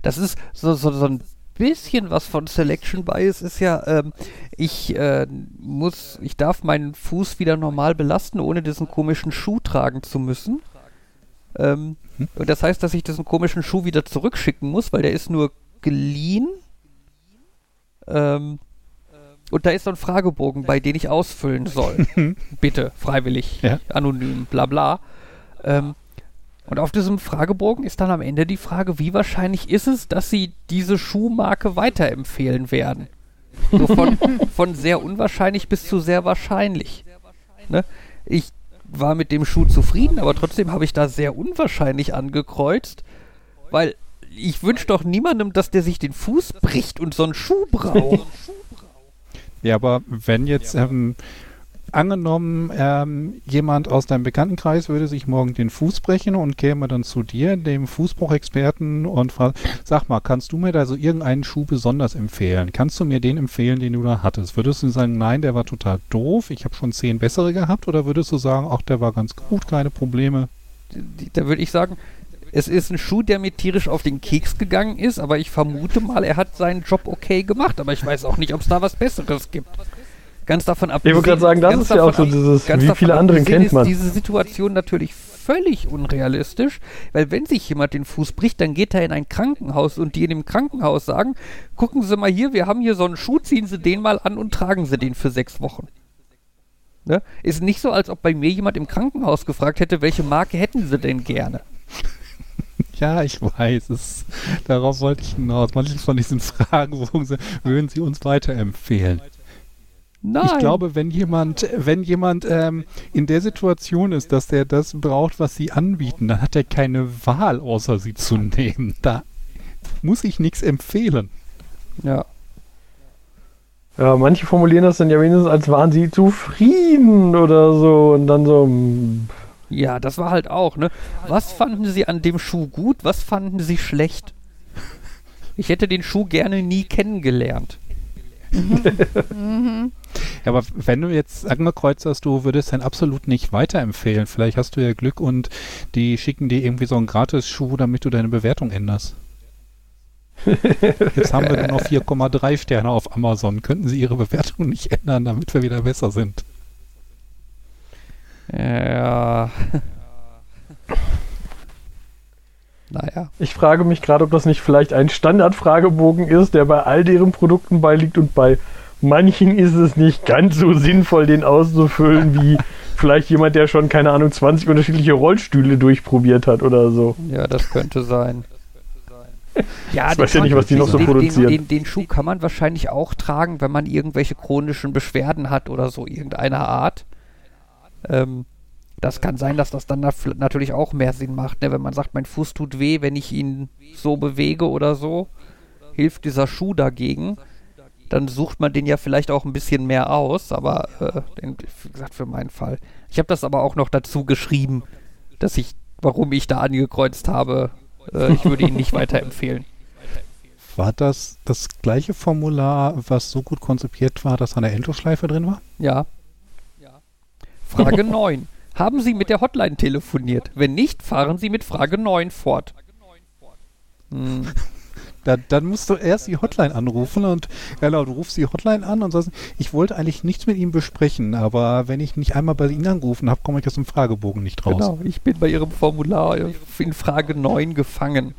Das ist so, so, so ein bisschen was von Selection Bias ist ja, ähm, ich äh, muss, ich darf meinen Fuß wieder normal belasten, ohne diesen komischen Schuh tragen zu müssen. Ähm, Hm. und das heißt, dass ich diesen komischen Schuh wieder zurückschicken muss, weil der ist nur geliehen. Ähm, und da ist so ein Fragebogen, bei dem ich ausfüllen soll. <laughs> Bitte, freiwillig, Ja. anonym, bla bla. Ähm, und auf diesem Fragebogen ist dann am Ende die Frage, wie wahrscheinlich ist es, dass Sie diese Schuhmarke weiterempfehlen werden? So von, <laughs> von sehr unwahrscheinlich bis zu sehr wahrscheinlich. Ne? Ich war mit dem Schuh zufrieden, aber trotzdem habe ich da sehr unwahrscheinlich angekreuzt, weil ich wünsche doch niemandem, dass der sich den Fuß bricht und so einen Schuh braucht. Ja, aber wenn jetzt ähm, angenommen, ähm, jemand aus deinem Bekanntenkreis würde sich morgen den Fuß brechen und käme dann zu dir, dem Fußbruchexperten, und fragt, sag mal, kannst du mir da so irgendeinen Schuh besonders empfehlen? Kannst du mir den empfehlen, den du da hattest? Würdest du sagen, nein, der war total doof, ich habe schon zehn bessere gehabt, oder würdest du sagen, ach, der war ganz gut, keine Probleme? Da würde ich sagen, es ist ein Schuh, der mir tierisch auf den Keks gegangen ist, aber ich vermute mal, er hat seinen Job okay gemacht, aber ich weiß auch nicht, ob es da was Besseres gibt. Ganz davon ab. Ich wollte gerade sagen, das ist ja auch so dieses, wie viele anderen kennt man. Ist diese Situation natürlich völlig unrealistisch, weil wenn sich jemand den Fuß bricht, dann geht er in ein Krankenhaus und die in dem Krankenhaus sagen, gucken Sie mal hier, wir haben hier so einen Schuh, ziehen Sie den mal an und tragen Sie den für sechs Wochen. Ne? Ist nicht so, als ob bei mir jemand im Krankenhaus gefragt hätte, welche Marke hätten Sie denn gerne? <laughs> Ja, ich weiß, es, darauf wollte ich hinaus. Manche von diesen Fragen <laughs> würden sie uns weiterempfehlen. Nein. Ich glaube, wenn jemand, wenn jemand ähm, in der Situation ist, dass er das braucht, was sie anbieten, dann hat er keine Wahl, außer sie zu nehmen. Da muss ich nichts empfehlen. Ja. Ja, manche formulieren das dann ja wenigstens, als waren sie zufrieden oder so. Und dann so. mm, Ja, das war halt auch, ne? Was fanden Sie an dem Schuh gut? Was fanden Sie schlecht? Ich hätte den Schuh gerne nie kennengelernt. Ja, aber wenn du jetzt angekreuzt hast, du würdest den absolut nicht weiterempfehlen. Vielleicht hast du ja Glück und die schicken dir irgendwie so einen Gratis-Schuh, damit du deine Bewertung änderst. Jetzt haben wir nur noch 4,3 Sterne auf Amazon. Könnten sie ihre Bewertung nicht ändern, damit wir wieder besser sind? Ja. Naja. Ich frage mich gerade, ob das nicht vielleicht ein Standardfragebogen ist, der bei all deren Produkten beiliegt und bei manchen ist es nicht ganz so sinnvoll, den auszufüllen, wie <laughs> vielleicht jemand, der schon, keine Ahnung, 20 unterschiedliche Rollstühle durchprobiert hat oder so. Ja, das könnte sein. <laughs> Ja, Ich den weiß ja nicht, was die noch so den, produzieren. Den, den, den Schuh kann man wahrscheinlich auch tragen, wenn man irgendwelche chronischen Beschwerden hat oder so irgendeiner Art. Ähm, das kann sein, dass das dann natürlich auch mehr Sinn macht, ne? wenn man sagt, mein Fuß tut weh, wenn ich ihn so bewege oder so. Hilft dieser Schuh dagegen? Dann sucht man den ja vielleicht auch ein bisschen mehr aus, aber äh, den, wie gesagt, für meinen Fall. Ich habe das aber auch noch dazu geschrieben, dass ich, warum ich da angekreuzt habe, äh, ich würde ihn nicht <laughs> weiterempfehlen. War das das gleiche Formular, was so gut konzipiert war, dass eine Endlosschleife drin war? Ja. Frage <laughs> 9. Haben Sie mit der Hotline telefoniert? Wenn nicht, fahren Sie mit Frage 9 fort. Hm. Da, dann musst du erst die Hotline anrufen und genau, du rufst die Hotline an und sagst, ich wollte eigentlich nichts mit ihm besprechen, aber wenn ich nicht einmal bei Ihnen angerufen habe, komme ich aus dem Fragebogen nicht raus. Genau, ich bin bei Ihrem Formular in Frage 9 gefangen.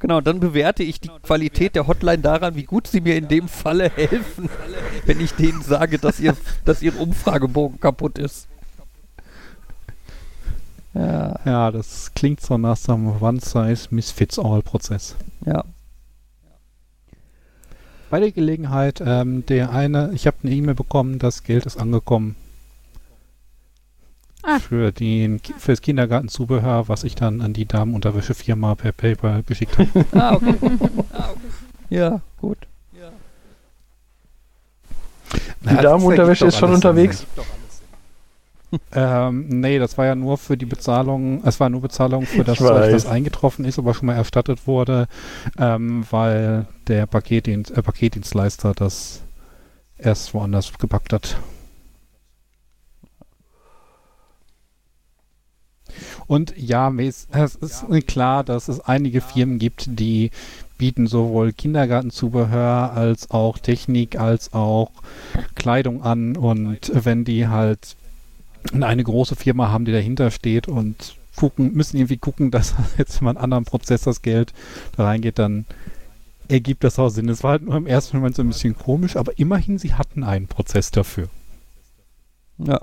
Genau, dann bewerte ich die Qualität der Hotline daran, wie gut Sie mir in dem Falle helfen, wenn ich denen sage, dass Ihr, dass Ihr Umfragebogen kaputt ist. Ja, Ja, das klingt so nach so einem One-Size-Misfits-All-Prozess. ja. Bei der Gelegenheit, ähm, der eine, ich habe eine E-Mail bekommen, das Geld ist angekommen. Ah. Für den, Ki- fürs Kindergartenzubehör, was ich dann an die Damenunterwäschefirma per PayPal geschickt habe. <laughs> Ah, okay. Ja, gut. Die Damenunterwäsche ist schon unterwegs. Ähm, nee, das war ja nur für die Bezahlung, es war nur Bezahlung für das Zeug, das eingetroffen ist, aber schon mal erstattet wurde, ähm, weil der Paketdienst, äh, Paketdienstleister das erst woanders gepackt hat. Und ja, es ist klar, dass es einige Firmen gibt, die bieten sowohl Kindergartenzubehör als auch Technik als auch Kleidung an. Und wenn die halt eine große Firma haben, die dahinter steht und gucken, müssen irgendwie gucken, <laughs> dass jetzt mal einen anderen Prozess das Geld da reingeht, dann ergibt das auch Sinn. Es war halt nur im ersten Moment so ein bisschen komisch, aber immerhin, sie hatten einen Prozess dafür. Ja.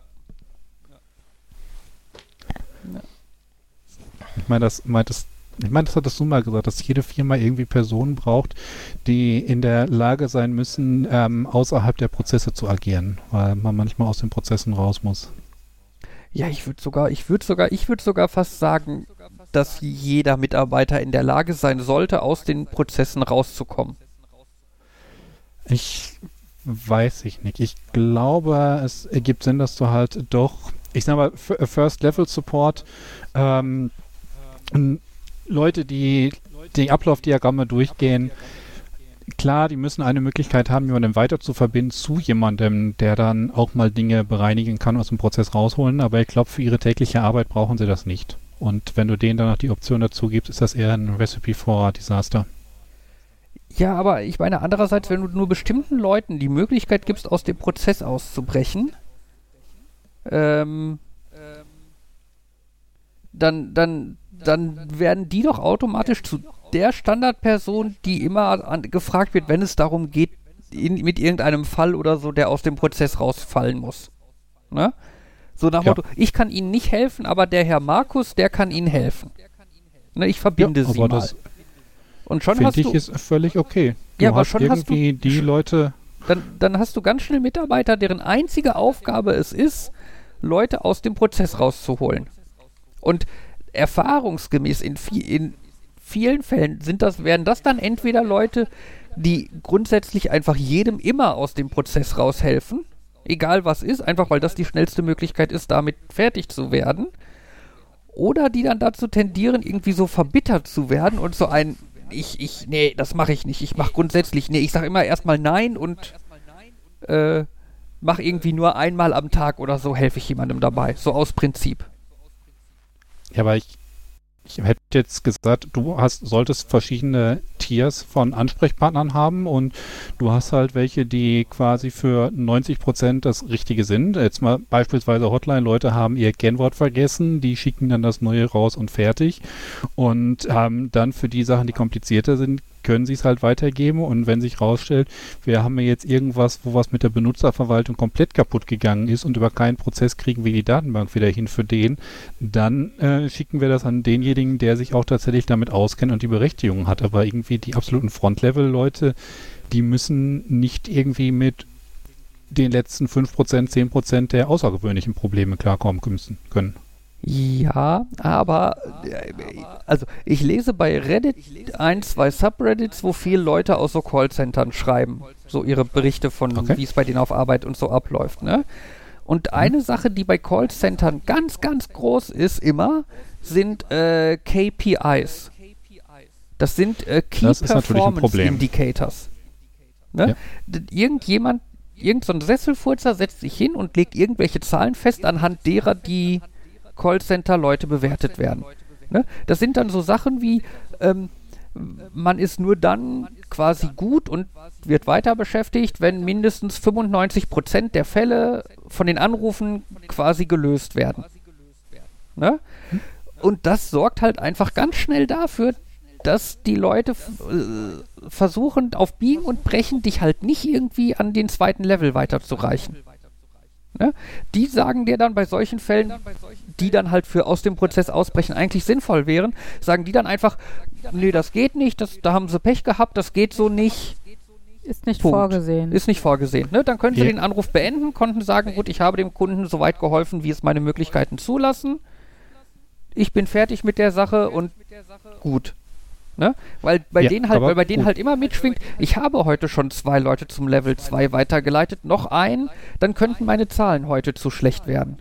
Ich meine, das meintest ich meine, das hattest du mal gesagt, dass jede Firma irgendwie Personen braucht, die in der Lage sein müssen, ähm, außerhalb der Prozesse zu agieren, weil man manchmal aus den Prozessen raus muss. Ja, ich würde sogar, ich würde sogar, ich würde sogar fast sagen, dass jeder Mitarbeiter in der Lage sein sollte, aus den Prozessen rauszukommen. Ich weiß ich nicht. Ich glaube, es ergibt Sinn, dass du halt doch, ich sag mal, F- First Level Support, ähm, Leute, die die Ablaufdiagramme durchgehen, klar, die müssen eine Möglichkeit haben, jemanden weiter zu verbinden zu jemandem, der dann auch mal Dinge bereinigen kann, aus dem Prozess rausholen. Aber ich glaube, für ihre tägliche Arbeit brauchen sie das nicht. Und wenn du denen dann noch die Option dazu gibst, ist das eher ein Recipe for Disaster. Ja, aber ich meine, andererseits, wenn du nur bestimmten Leuten die Möglichkeit gibst, aus dem Prozess auszubrechen, ähm, dann, dann, dann werden die doch automatisch zu der Standardperson, die immer an, gefragt wird, wenn es darum geht, in, mit irgendeinem Fall oder so, der aus dem Prozess rausfallen muss. Ne? So nach Ja. Motto, ich kann Ihnen nicht helfen, aber der Herr Markus, der kann Ihnen helfen. Ne, ich verbinde Sie aber mal. Und schon hast ich du, ist völlig okay. Du Ja, aber schon hast du- die Leute, dann, dann hast du ganz schnell Mitarbeiter, deren einzige Aufgabe es ist, Leute aus dem Prozess rauszuholen. Und erfahrungsgemäß in, vi in vielen Fällen sind das, werden das dann entweder Leute, die grundsätzlich einfach jedem immer aus dem Prozess raushelfen, egal was ist, einfach weil das die schnellste Möglichkeit ist, damit fertig zu werden. Oder die dann dazu tendieren, irgendwie so verbittert zu werden und so ein, ich, ich, nee, das mache ich nicht. Ich mache grundsätzlich, nee, ich sage immer erstmal nein und äh, mache irgendwie nur einmal am Tag oder so, helfe ich jemandem dabei. So aus Prinzip. Ja, aber ich, ich hätte jetzt gesagt, du hast, solltest verschiedene Tiers von Ansprechpartnern haben und du hast halt welche, die quasi für 90 Prozent das Richtige sind. Jetzt mal beispielsweise Hotline-Leute haben ihr Kennwort vergessen, die schicken dann das Neue raus und fertig. Und ähm, dann für die Sachen, die komplizierter sind, können sie es halt weitergeben und wenn sich rausstellt, wir haben ja jetzt irgendwas, wo was mit der Benutzerverwaltung komplett kaputt gegangen ist und über keinen Prozess kriegen wir die Datenbank wieder hin für den, dann äh, schicken wir das an denjenigen, der sich auch tatsächlich damit auskennt und die Berechtigung hat. Aber irgendwie die absoluten Front-Level-Leute, die müssen nicht irgendwie mit den letzten 5%, 10% der außergewöhnlichen Probleme klarkommen können. Ja, aber äh, also ich lese bei Reddit ein, zwei Subreddits, wo viele Leute aus so Callcentern schreiben, so ihre Berichte von, Okay. wie es bei denen auf Arbeit und so abläuft. Ne? Und eine Sache, die bei Callcentern ganz, ganz groß ist immer, sind äh, KPIs. Das sind äh, Key Das ist natürlich ein Performance Problem. Indicators. Ne? Ja. Irgendjemand, irgend so Sesselfurzer setzt sich hin und legt irgendwelche Zahlen fest, anhand derer die Callcenter-Leute bewertet werden. Ne? Das sind dann so Sachen wie, ähm, man ist nur dann quasi gut und wird weiter beschäftigt, wenn mindestens 95% der Fälle von den Anrufen quasi gelöst werden. Ne? Und das sorgt halt einfach ganz schnell dafür, dass die Leute äh, versuchen, auf Biegen und Brechen dich halt nicht irgendwie an den zweiten Level weiterzureichen. Ne? Die sagen dir dann bei solchen Fällen, die dann halt für aus dem Prozess ausbrechen eigentlich sinnvoll wären, sagen die dann einfach, nee, das geht nicht, das, da haben sie Pech gehabt, das geht so nicht, Ist nicht Punkt. vorgesehen. ist nicht vorgesehen. Ne? Dann können sie Ja. den Anruf beenden, konnten sagen, gut, ich habe dem Kunden so weit geholfen, wie es meine Möglichkeiten zulassen. Ich bin fertig mit der Sache und gut. Ne? Weil bei Ja, denen halt, weil bei denen gut. halt immer mitschwingt, ich habe heute schon zwei Leute zum Level 2 weitergeleitet, noch ein, dann könnten meine Zahlen heute zu schlecht werden.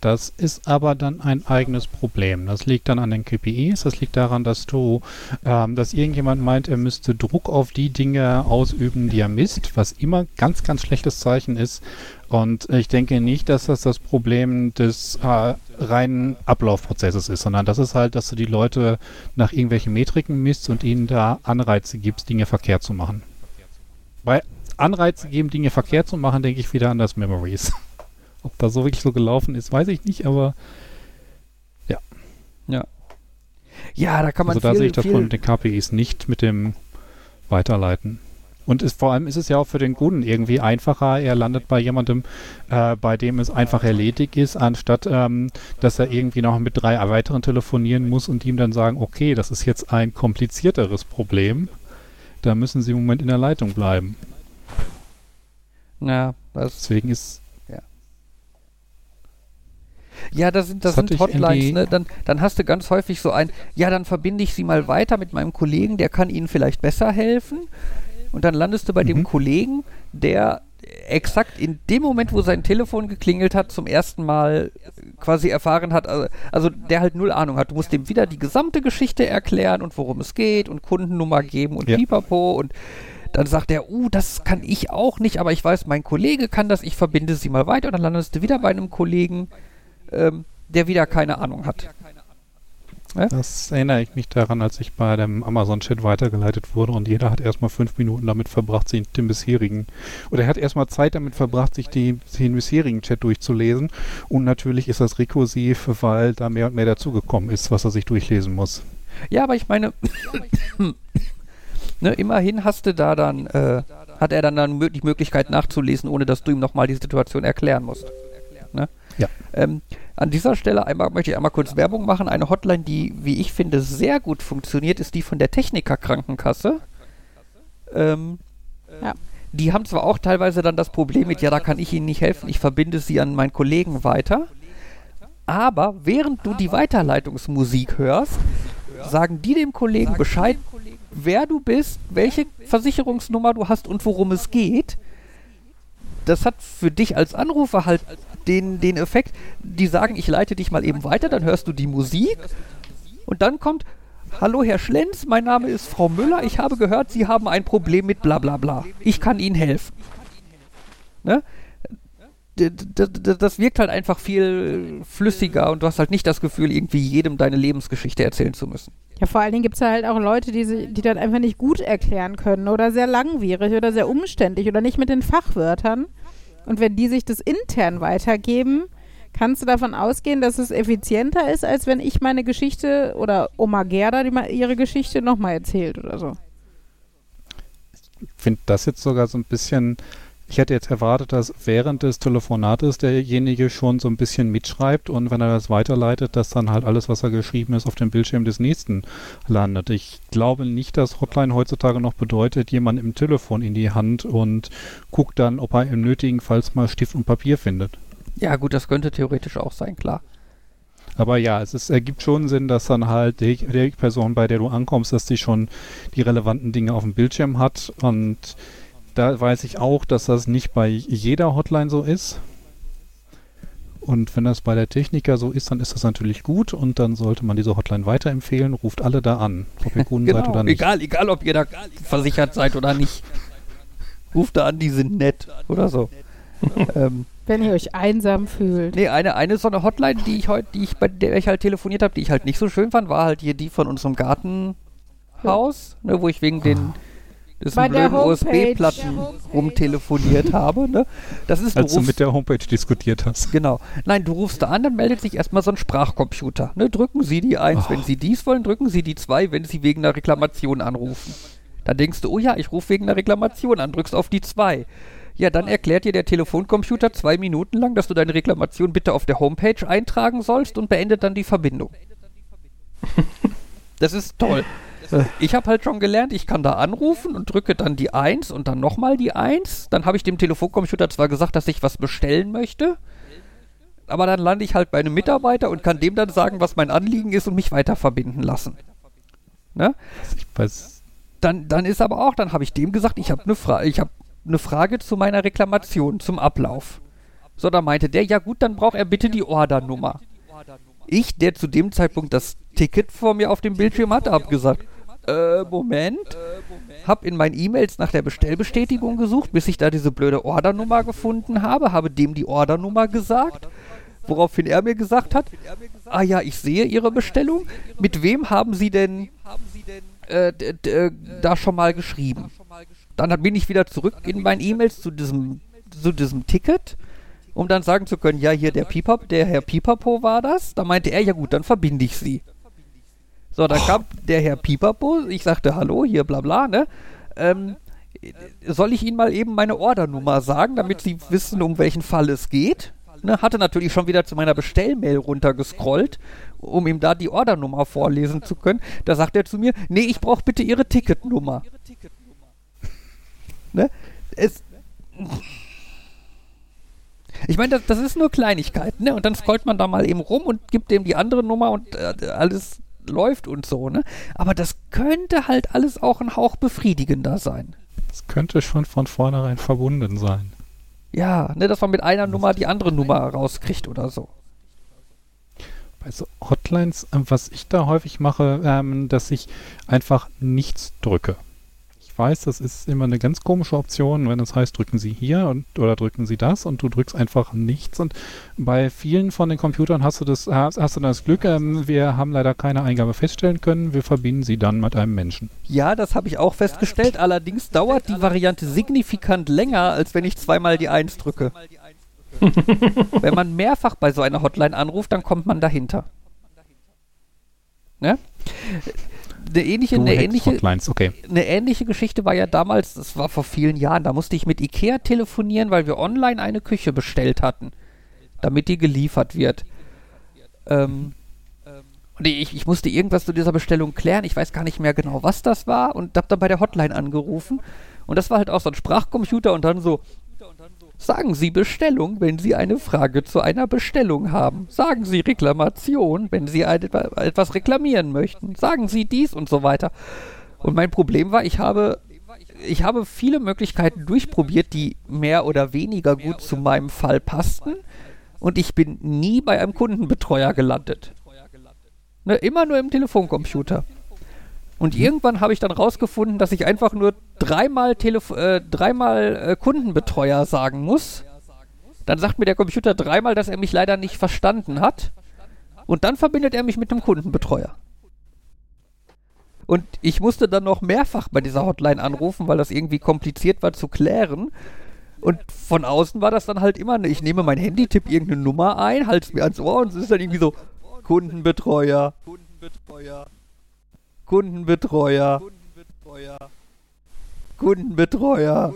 Das ist aber dann ein eigenes Problem. Das liegt dann an den KPIs. Das liegt daran, dass du, ähm, dass irgendjemand meint, er müsste Druck auf die Dinge ausüben, die er misst, was immer ganz, ganz schlechtes Zeichen ist. Und ich denke nicht, dass das das Problem des äh, reinen Ablaufprozesses ist, sondern das ist halt, dass du die Leute nach irgendwelchen Metriken misst und ihnen da Anreize gibst, Dinge verkehrt zu machen. Bei Anreize geben, Dinge verkehrt zu machen, denke ich wieder an das Memories. <laughs> Ob das so wirklich so gelaufen ist, weiß ich nicht, aber Ja, da kann man also da viel, sehe ich das viel mit den KPIs nicht mit dem Weiterleiten. Und es, vor allem ist es ja auch für den Kunden irgendwie einfacher. Er landet bei jemandem, äh, bei dem es einfach erledigt ist, anstatt ähm, dass er irgendwie noch mit drei weiteren telefonieren muss und ihm dann sagen, okay, das ist jetzt ein komplizierteres Problem. Da müssen Sie im Moment in der Leitung bleiben. Ja, das, Deswegen ist ja, das sind, das Das sind Hotlines, ne? Dann, dann hast du ganz häufig so ein, ja, dann verbinde ich sie mal weiter mit meinem Kollegen, der kann Ihnen vielleicht besser helfen. Und dann landest du bei dem Mhm. Kollegen, der exakt in dem Moment, wo sein Telefon geklingelt hat, zum ersten Mal quasi erfahren hat, also, also der halt null Ahnung hat. Du musst dem wieder die gesamte Geschichte erklären und worum es geht und Kundennummer geben und Ja. pipapo und dann sagt er, uh, das kann ich auch nicht, aber ich weiß, mein Kollege kann das, ich verbinde sie mal weiter und dann landest du wieder bei einem Kollegen, ähm, der wieder keine Ahnung hat. Das erinnere ich mich daran, als ich bei dem Amazon-Chat weitergeleitet wurde und jeder hat erstmal fünf Minuten damit verbracht, sich den bisherigen, oder er hat erstmal Zeit damit verbracht, sich die, den bisherigen Chat durchzulesen. Und natürlich ist das rekursiv, weil da mehr und mehr dazugekommen ist, was er sich durchlesen muss. Ja, aber ich meine, <laughs> ne, immerhin hast du da dann, äh, hat er dann, dann die Möglichkeit nachzulesen, ohne dass du ihm nochmal die Situation erklären musst. Ja. Ähm, an dieser Stelle einmal, möchte ich einmal kurz Werbung machen. Eine Hotline, die, wie ich finde, sehr gut funktioniert, ist die von der Techniker Krankenkasse. Ähm, Ja. Die haben zwar auch teilweise dann das Problem mit, ja, da kann ich Ihnen nicht helfen, ich verbinde Sie an meinen Kollegen weiter. Aber während du die Weiterleitungsmusik hörst, sagen die dem Kollegen Bescheid, wer du bist, welche Versicherungsnummer du hast und worum es geht. Das hat für dich als Anrufer halt den, den Effekt, die sagen, ich leite dich mal eben weiter, dann hörst du die Musik und dann kommt, hallo Herr Schlenz, mein Name ist Frau Müller, ich habe gehört, Sie haben ein Problem mit bla bla bla. Ich kann Ihnen helfen. Ne? Das wirkt halt einfach viel flüssiger und du hast halt nicht das Gefühl, irgendwie jedem deine Lebensgeschichte erzählen zu müssen. Ja, vor allen Dingen gibt es halt auch Leute, die, sie- die das einfach nicht gut erklären können oder sehr langwierig oder sehr umständlich oder nicht mit den Fachwörtern. Und wenn die sich das intern weitergeben, kannst du davon ausgehen, dass es effizienter ist, als wenn ich meine Geschichte oder Oma Gerda die mal ihre Geschichte nochmal erzählt oder so. Ich finde das jetzt sogar so ein bisschen. Ich hätte jetzt erwartet, dass während des Telefonates derjenige schon so ein bisschen mitschreibt und wenn er das weiterleitet, dass dann halt alles, was er geschrieben ist, auf dem Bildschirm des nächsten landet. Ich glaube nicht, dass Hotline heutzutage noch bedeutet, jemand im Telefon in die Hand und guckt dann, ob er im nötigenfalls mal Stift und Papier findet. Ja, gut, das könnte theoretisch auch sein, klar. Aber ja, es ist, ergibt schon Sinn, dass dann halt die, die Person, bei der du ankommst, dass die schon die relevanten Dinge auf dem Bildschirm hat. Und da weiß ich auch, dass das nicht bei jeder Hotline so ist. Und wenn das bei der Techniker so ist, dann ist das natürlich gut und dann sollte man diese Hotline weiterempfehlen. Ruft alle da an, ob ihr Kunden <laughs> seid Genau, oder nicht. egal, egal, ob ihr da versichert seid oder nicht. Ruft da an, die sind nett oder so. <laughs> ähm, Wenn ihr euch einsam fühlt. nee, eine, eine so eine Hotline, die ich heute, die ich bei der ich halt telefoniert habe, die ich halt nicht so schön fand, war halt hier die von unserem Gartenhaus, ne, wo ich wegen den der blöden. USB-Platten rumtelefoniert habe. Ne? Das ist, du Als du rufst- mit der Homepage diskutiert hast. Genau. Nein, du rufst da an, dann meldet sich erstmal so ein Sprachcomputer. Ne, drücken Sie die 1, Oh. wenn Sie dies wollen, drücken Sie die 2, wenn Sie wegen einer Reklamation anrufen. Dann denkst du, oh ja, ich rufe wegen einer Reklamation an, drückst auf die 2. Ja, dann erklärt dir der Telefoncomputer zwei Minuten lang, dass du deine Reklamation bitte auf der Homepage eintragen sollst und beendet dann die Verbindung. Das ist toll. Ich habe halt schon gelernt, ich kann da anrufen und drücke dann die 1 und dann nochmal die 1. Dann habe ich dem Telefoncomputer zwar gesagt, dass ich was bestellen möchte, aber dann lande ich halt bei einem Mitarbeiter und kann dem dann sagen, was mein Anliegen ist und mich weiter verbinden lassen. Ne? Dann, dann ist aber auch, dann habe ich dem gesagt, ich habe eine Frage, ich habe eine Frage zu meiner Reklamation, zum Ablauf. So, da meinte der, ja gut, dann braucht er bitte die Ordernummer. Ich, der zu dem Zeitpunkt das Ticket vor mir auf dem Bildschirm hatte, habe gesagt, äh, Moment, habe in meinen E-Mails nach der Bestellbestätigung gesucht, bis ich da diese blöde Ordernummer gefunden habe, habe dem die Ordernummer gesagt, woraufhin er mir gesagt hat, ah ja, ich sehe Ihre Bestellung, mit wem haben Sie denn äh, äh, da schon mal geschrieben? Dann bin ich wieder zurück in meinen E-Mails zu diesem, zu diesem Ticket, um dann sagen zu können, ja, hier der Pipap, der Herr Pipapo war das. Da meinte er, ja gut, dann verbinde ich sie. So, dann kam der Herr Pipapo, ich sagte, hallo, hier bla bla, ne? Ähm, soll ich Ihnen mal eben meine Ordernummer sagen, damit Sie wissen, um welchen Fall es geht? Ne, hatte natürlich schon wieder zu meiner Bestellmail runtergescrollt, um ihm da die Ordernummer vorlesen zu können. Da sagt er zu mir, nee, ich brauche bitte Ihre Ticketnummer. Ne? Es, ich meine, das, das ist nur Kleinigkeit, ne? Und dann scrollt man da mal eben rum und gibt dem die andere Nummer und äh, alles läuft und so, ne? Aber das könnte halt alles auch ein Hauch befriedigender sein. es könnte schon von vornherein verbunden sein. Ja, ne, dass man mit einer Nummer die andere Nummer rauskriegt oder so. Bei so Hotlines, ähm, was ich da häufig mache, ähm, dass ich einfach nichts drücke. Ich weiß, das ist immer eine ganz komische Option, wenn es heißt, drücken Sie hier und, oder drücken Sie das und du drückst einfach nichts. Und bei vielen von den Computern hast du das, hast, hast du das Glück, ähm, wir haben leider keine Eingabe feststellen können, wir verbinden sie dann mit einem Menschen. Ja, das habe ich auch festgestellt. Allerdings dauert die Variante signifikant länger, als wenn ich zweimal die Eins drücke. <laughs> wenn man mehrfach bei so einer Hotline anruft, dann kommt man dahinter. Ne? Eine ähnliche, Du eine ähnliche, okay. eine ähnliche Geschichte war ja damals, das war vor vielen Jahren, da musste ich mit Ikea telefonieren, weil wir online eine Küche bestellt hatten, damit die geliefert wird. Ähm, und ich, ich musste irgendwas zu dieser Bestellung klären, ich weiß gar nicht mehr genau, was das war und hab dann bei der Hotline angerufen und das war halt auch so ein Sprachcomputer und dann so, Sagen Sie Bestellung, wenn Sie eine Frage zu einer Bestellung haben. Sagen Sie Reklamation, wenn Sie etwas reklamieren möchten. Sagen Sie dies und so weiter. Und mein Problem war, ich habe, ich habe viele Möglichkeiten durchprobiert, die mehr oder weniger gut zu meinem Fall passten. Und ich bin nie bei einem Kundenbetreuer gelandet. Ne, immer nur im Telefoncomputer. Und irgendwann habe ich dann rausgefunden, dass ich einfach nur dreimal, Telef äh, dreimal äh, Kundenbetreuer sagen muss. Dann sagt mir der Computer dreimal, dass er mich leider nicht verstanden hat. Und dann verbindet er mich mit dem Kundenbetreuer. Und ich musste dann noch mehrfach bei dieser Hotline anrufen, weil das irgendwie kompliziert war zu klären. Und von außen war das dann halt immer, ich nehme mein Handy, tippe irgendeine Nummer ein, halte es mir ans Ohr und es ist dann irgendwie so, Kundenbetreuer, Kundenbetreuer, Kundenbetreuer, Kundenbetreuer.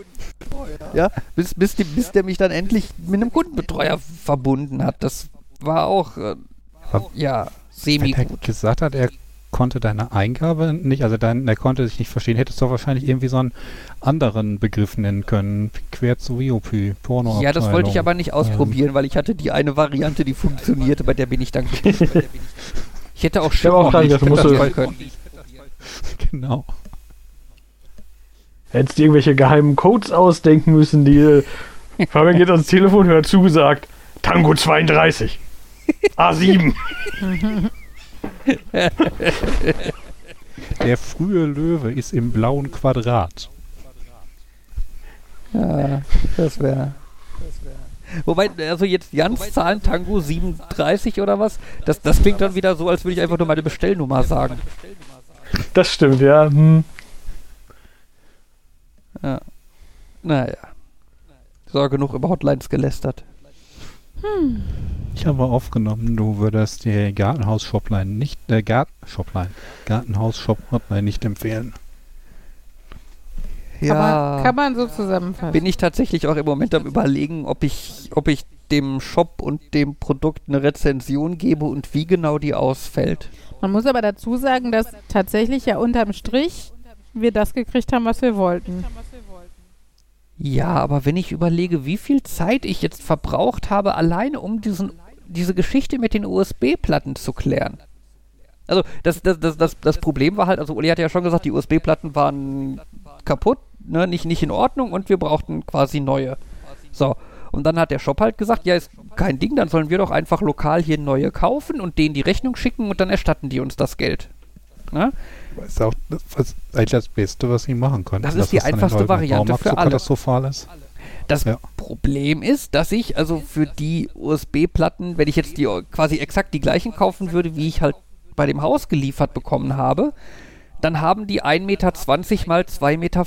Ja, bis, bis, die, bis der mich dann endlich mit einem Kundenbetreuer verbunden hat. Das war auch, äh, ja, Wenn er semi-gut. gesagt hat, er konnte deine Eingabe nicht, also dein, er konnte dich nicht verstehen, hättest du wahrscheinlich irgendwie so einen anderen Begriff nennen können. Quer zu Riopy, Porno. Ja, das wollte ich aber nicht ausprobieren, weil ich hatte die eine Variante, die funktionierte, bei der bin ich dann. <laughs> Ich hätte auch habe auch Schiffer dran gedacht, du musst probieren so- können. <laughs> Genau. Hättest dir irgendwelche geheimen Codes ausdenken müssen, die. Fabian geht ans Telefon, hört zugesagt. Tango 32. A7. <laughs> Der frühe Löwe ist im blauen Quadrat. Ja, das wäre. Wobei, also jetzt Jans Zahlen Tango 37 oder was, das, das klingt dann wieder so, als würde ich einfach nur meine Bestellnummer sagen. Das stimmt, ja. Hm. Ja. Naja. So, genug über Hotlines gelästert. Ich habe aufgenommen, du würdest die Gartenhaus-Shopline nicht, äh, Garten, Shopline, Gartenhaus-Shop-Hotline nicht empfehlen. Aber kann man so zusammenfassen. bin ich tatsächlich auch im Moment am überlegen, ob ich, ob ich dem Shop und dem Produkt eine Rezension gebe und wie genau die ausfällt. Man muss aber dazu sagen, dass tatsächlich ja unterm Strich wir das gekriegt haben, was wir wollten. Ja, aber wenn ich überlege, wie viel Zeit ich jetzt verbraucht habe, alleine um diesen, diese Geschichte mit den USB-Platten zu klären. Also das, das, das, das, das Problem war halt, also Uli hat ja schon gesagt, die USB-Platten waren kaputt, ne, nicht, nicht in Ordnung und wir brauchten quasi neue. So, und dann hat der Shop halt gesagt, ja, ist kein Ding, dann sollen wir doch einfach lokal hier neue kaufen und denen die Rechnung schicken und dann erstatten die uns das Geld. Ne? Das ist auch das, eigentlich das Beste, was sie machen können. Das ist die einfachste Variante Baumarkt für so alle. katastrophal ist. Das Ja. Problem ist, dass ich also für die USB-Platten, wenn ich jetzt die quasi exakt die gleichen kaufen würde, wie ich halt bei dem Haus geliefert bekommen habe, dann haben die 1,20 Meter mal 2,50 Meter.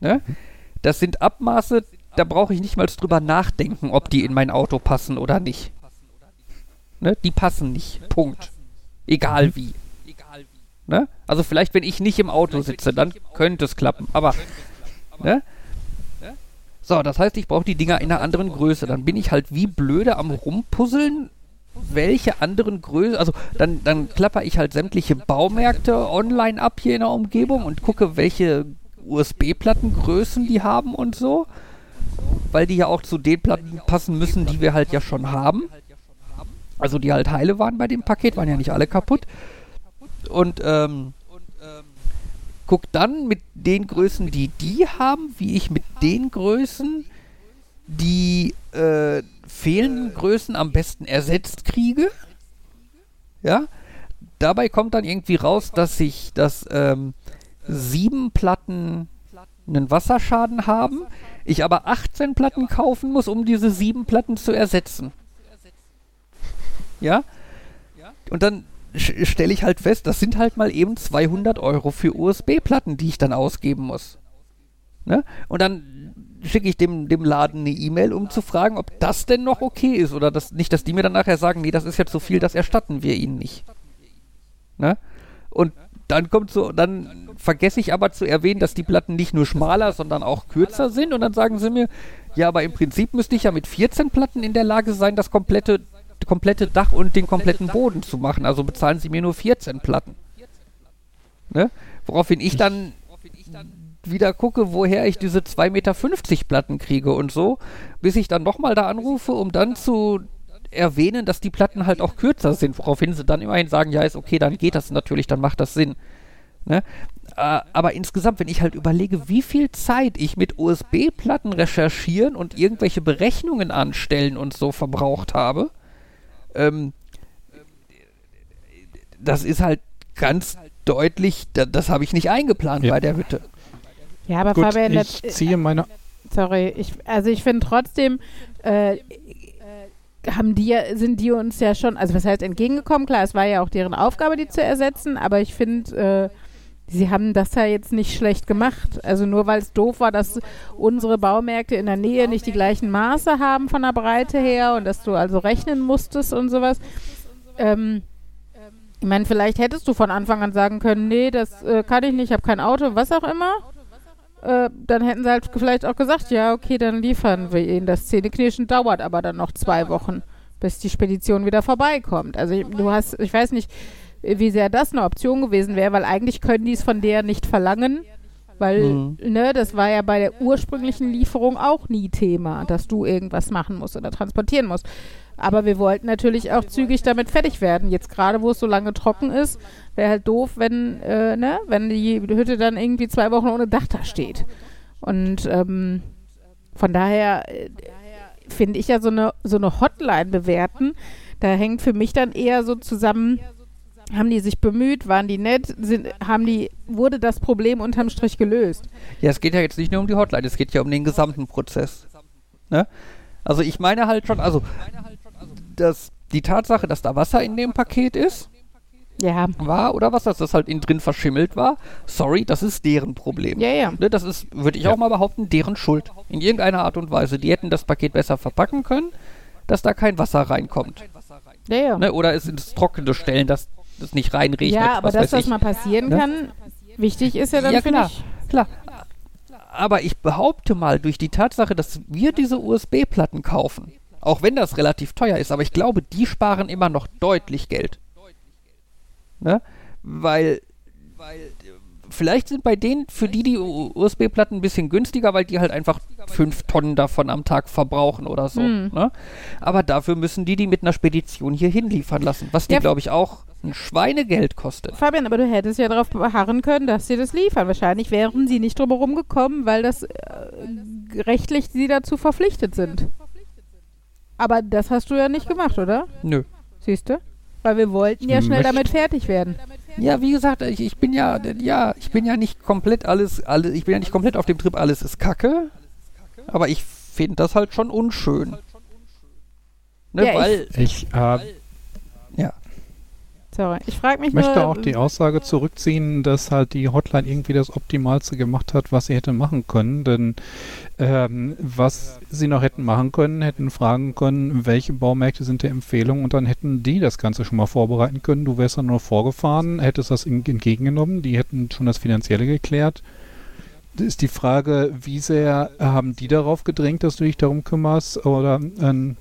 Ne? Das sind Abmaße, da brauche ich nicht mal drüber nachdenken, ob die in mein Auto passen oder nicht. Ne? Die passen nicht. Punkt. Egal wie. Ne? Also vielleicht, wenn ich nicht im Auto sitze, dann könnte es klappen. Aber ne? So, das heißt, ich brauche die Dinger in einer anderen Größe. Dann bin ich halt wie blöde am Rumpuzzeln, welche anderen Größen. Also dann, dann klapper ich halt sämtliche Baumärkte online ab hier in der Umgebung und gucke, welche USB-Plattengrößen die haben und so. Weil die ja auch zu den Platten passen müssen, die wir halt ja schon haben. Also die halt heile waren bei dem Paket, waren ja nicht alle kaputt. Und ähm, guck dann mit den Größen, die die haben, wie ich mit den Größen die äh, fehlenden Größen am besten ersetzt kriege. Ja. Dabei kommt dann irgendwie raus, dass ich, dass ähm, sieben Platten einen Wasserschaden haben, ich aber 18 Platten kaufen muss, um diese sieben Platten zu ersetzen. Ja? Und dann stelle ich halt fest, das sind halt mal eben 200 Euro für USB-Platten, die ich dann ausgeben muss. Ne? Und dann schicke ich dem, dem Laden eine E-Mail, um zu fragen, ob das denn noch okay ist. Oder das, nicht, dass die mir dann nachher sagen, nee, das ist jetzt zu viel, das erstatten wir ihnen nicht. Ne? Und dann kommt so, dann vergesse ich aber zu erwähnen, dass die Platten nicht nur schmaler, sondern auch kürzer sind. Und dann sagen sie mir, ja, aber im Prinzip müsste ich ja mit 14 Platten in der Lage sein, das komplette, komplette Dach und den kompletten Boden zu machen. Also bezahlen sie mir nur 14 Platten. Ne? Woraufhin ich dann wieder gucke, woher ich diese 2,50 Meter Platten kriege und so, bis ich dann nochmal da anrufe, um dann zu erwähnen, dass die Platten halt auch kürzer sind, woraufhin sie dann immerhin sagen, ja, ist okay, dann geht das natürlich, dann macht das Sinn. Ne? Äh, aber insgesamt, wenn ich halt überlege, wie viel Zeit ich mit USB-Platten recherchieren und irgendwelche Berechnungen anstellen und so verbraucht habe, ähm, das ist halt ganz deutlich, da, das habe ich nicht eingeplant Ja. bei der Hütte. Ja, aber Gut, Fabian, ich das, ziehe meine sorry, ich, also ich finde trotzdem, äh, haben die, sind die uns ja schon, also was heißt entgegengekommen? Klar, es war ja auch deren Aufgabe, die zu ersetzen, aber ich finde, äh, sie haben das ja jetzt nicht schlecht gemacht. Also nur weil es doof war, dass unsere Baumärkte in der Nähe nicht die gleichen Maße haben von der Breite her und dass du also rechnen musstest und sowas. Ähm, ich meine, vielleicht hättest du von Anfang an sagen können, nee, das äh, kann ich nicht, ich habe kein Auto, was auch immer. Äh, dann hätten sie halt vielleicht auch gesagt, ja, okay, dann liefern wir ihnen. Das Zähneknirschen dauert aber dann noch zwei Wochen, bis die Spedition wieder vorbeikommt. Also ich, du hast, ich weiß nicht, wie sehr das eine Option gewesen wäre, weil eigentlich können die es von der nicht verlangen, weil, Mhm. ne, das war ja bei der ursprünglichen Lieferung auch nie Thema, dass du irgendwas machen musst oder transportieren musst. Aber wir wollten natürlich auch zügig damit fertig werden. Jetzt gerade, wo es so lange trocken ist, wäre halt doof, wenn, äh, ne, wenn die Hütte dann irgendwie zwei Wochen ohne Dach da steht. Und ähm, von daher äh, finde ich ja so eine, so eine Hotline bewerten, da hängt für mich dann eher so zusammen, haben die sich bemüht, waren die nett, sind, haben die, wurde das Problem unterm Strich gelöst. Ja, es geht ja jetzt nicht nur um die Hotline, es geht ja um den gesamten Prozess. Ne? Also ich meine halt schon, also dass die Tatsache, dass da Wasser in dem Paket ist, Ja, war oder was, dass das halt innen drin verschimmelt war, sorry, das ist deren Problem. ja, ja. Ne, das ist, würde ich Ja. auch mal behaupten, deren Schuld. In irgendeiner Art und Weise. Die hätten das Paket besser verpacken können, dass da kein Wasser reinkommt. Ja, ja. Ne? Oder es ins Trockene stellen, dass es nicht reinregnet. ja, aber was dass das ich. mal passieren Ne? kann, wichtig ist ja dann, Ja, klar. Klar. Aber ich behaupte mal, durch die Tatsache, dass wir diese USB-Platten kaufen, auch wenn das relativ teuer ist, aber ich glaube, die sparen immer noch deutlich Geld. Ne? Weil, weil vielleicht sind bei denen, für die die USB-Platten ein bisschen günstiger, weil die halt einfach fünf Tonnen davon am Tag verbrauchen oder so. Hm. Ne? Aber dafür müssen die die mit einer Spedition hier hinliefern lassen, was die, Ja. glaube ich, auch ein Schweinegeld kostet. Fabian, aber du hättest ja darauf beharren können, dass sie das liefern. Wahrscheinlich wären sie nicht drumherum gekommen, weil das äh, rechtlich sie dazu verpflichtet sind. Aber das hast du ja nicht gemacht, oder? Nö. Siehst du? Weil wir wollten ja Ich schnell möchte- damit fertig werden. Ja, wie gesagt, ich, ich bin ja, ja, ich bin ja nicht komplett alles, alles, ich bin ja nicht komplett auf dem Trip, alles ist Kacke. Aber ich finde das halt schon unschön. Ne, Ja, ich- weil, Ich äh, ja. Sorry. Ich frage mich möchte nur, auch die Aussage zurückziehen, dass halt die Hotline irgendwie das Optimalste gemacht hat, was sie hätte machen können. Denn ähm, was sie noch hätten machen können, hätten fragen können, welche Baumärkte sind der Empfehlung und dann hätten die das Ganze schon mal vorbereiten können. Du wärst dann nur vorgefahren, hättest das entgegengenommen, die hätten schon das Finanzielle geklärt. Ist die Frage, wie sehr haben die darauf gedrängt, dass du dich darum kümmerst oder, ähm,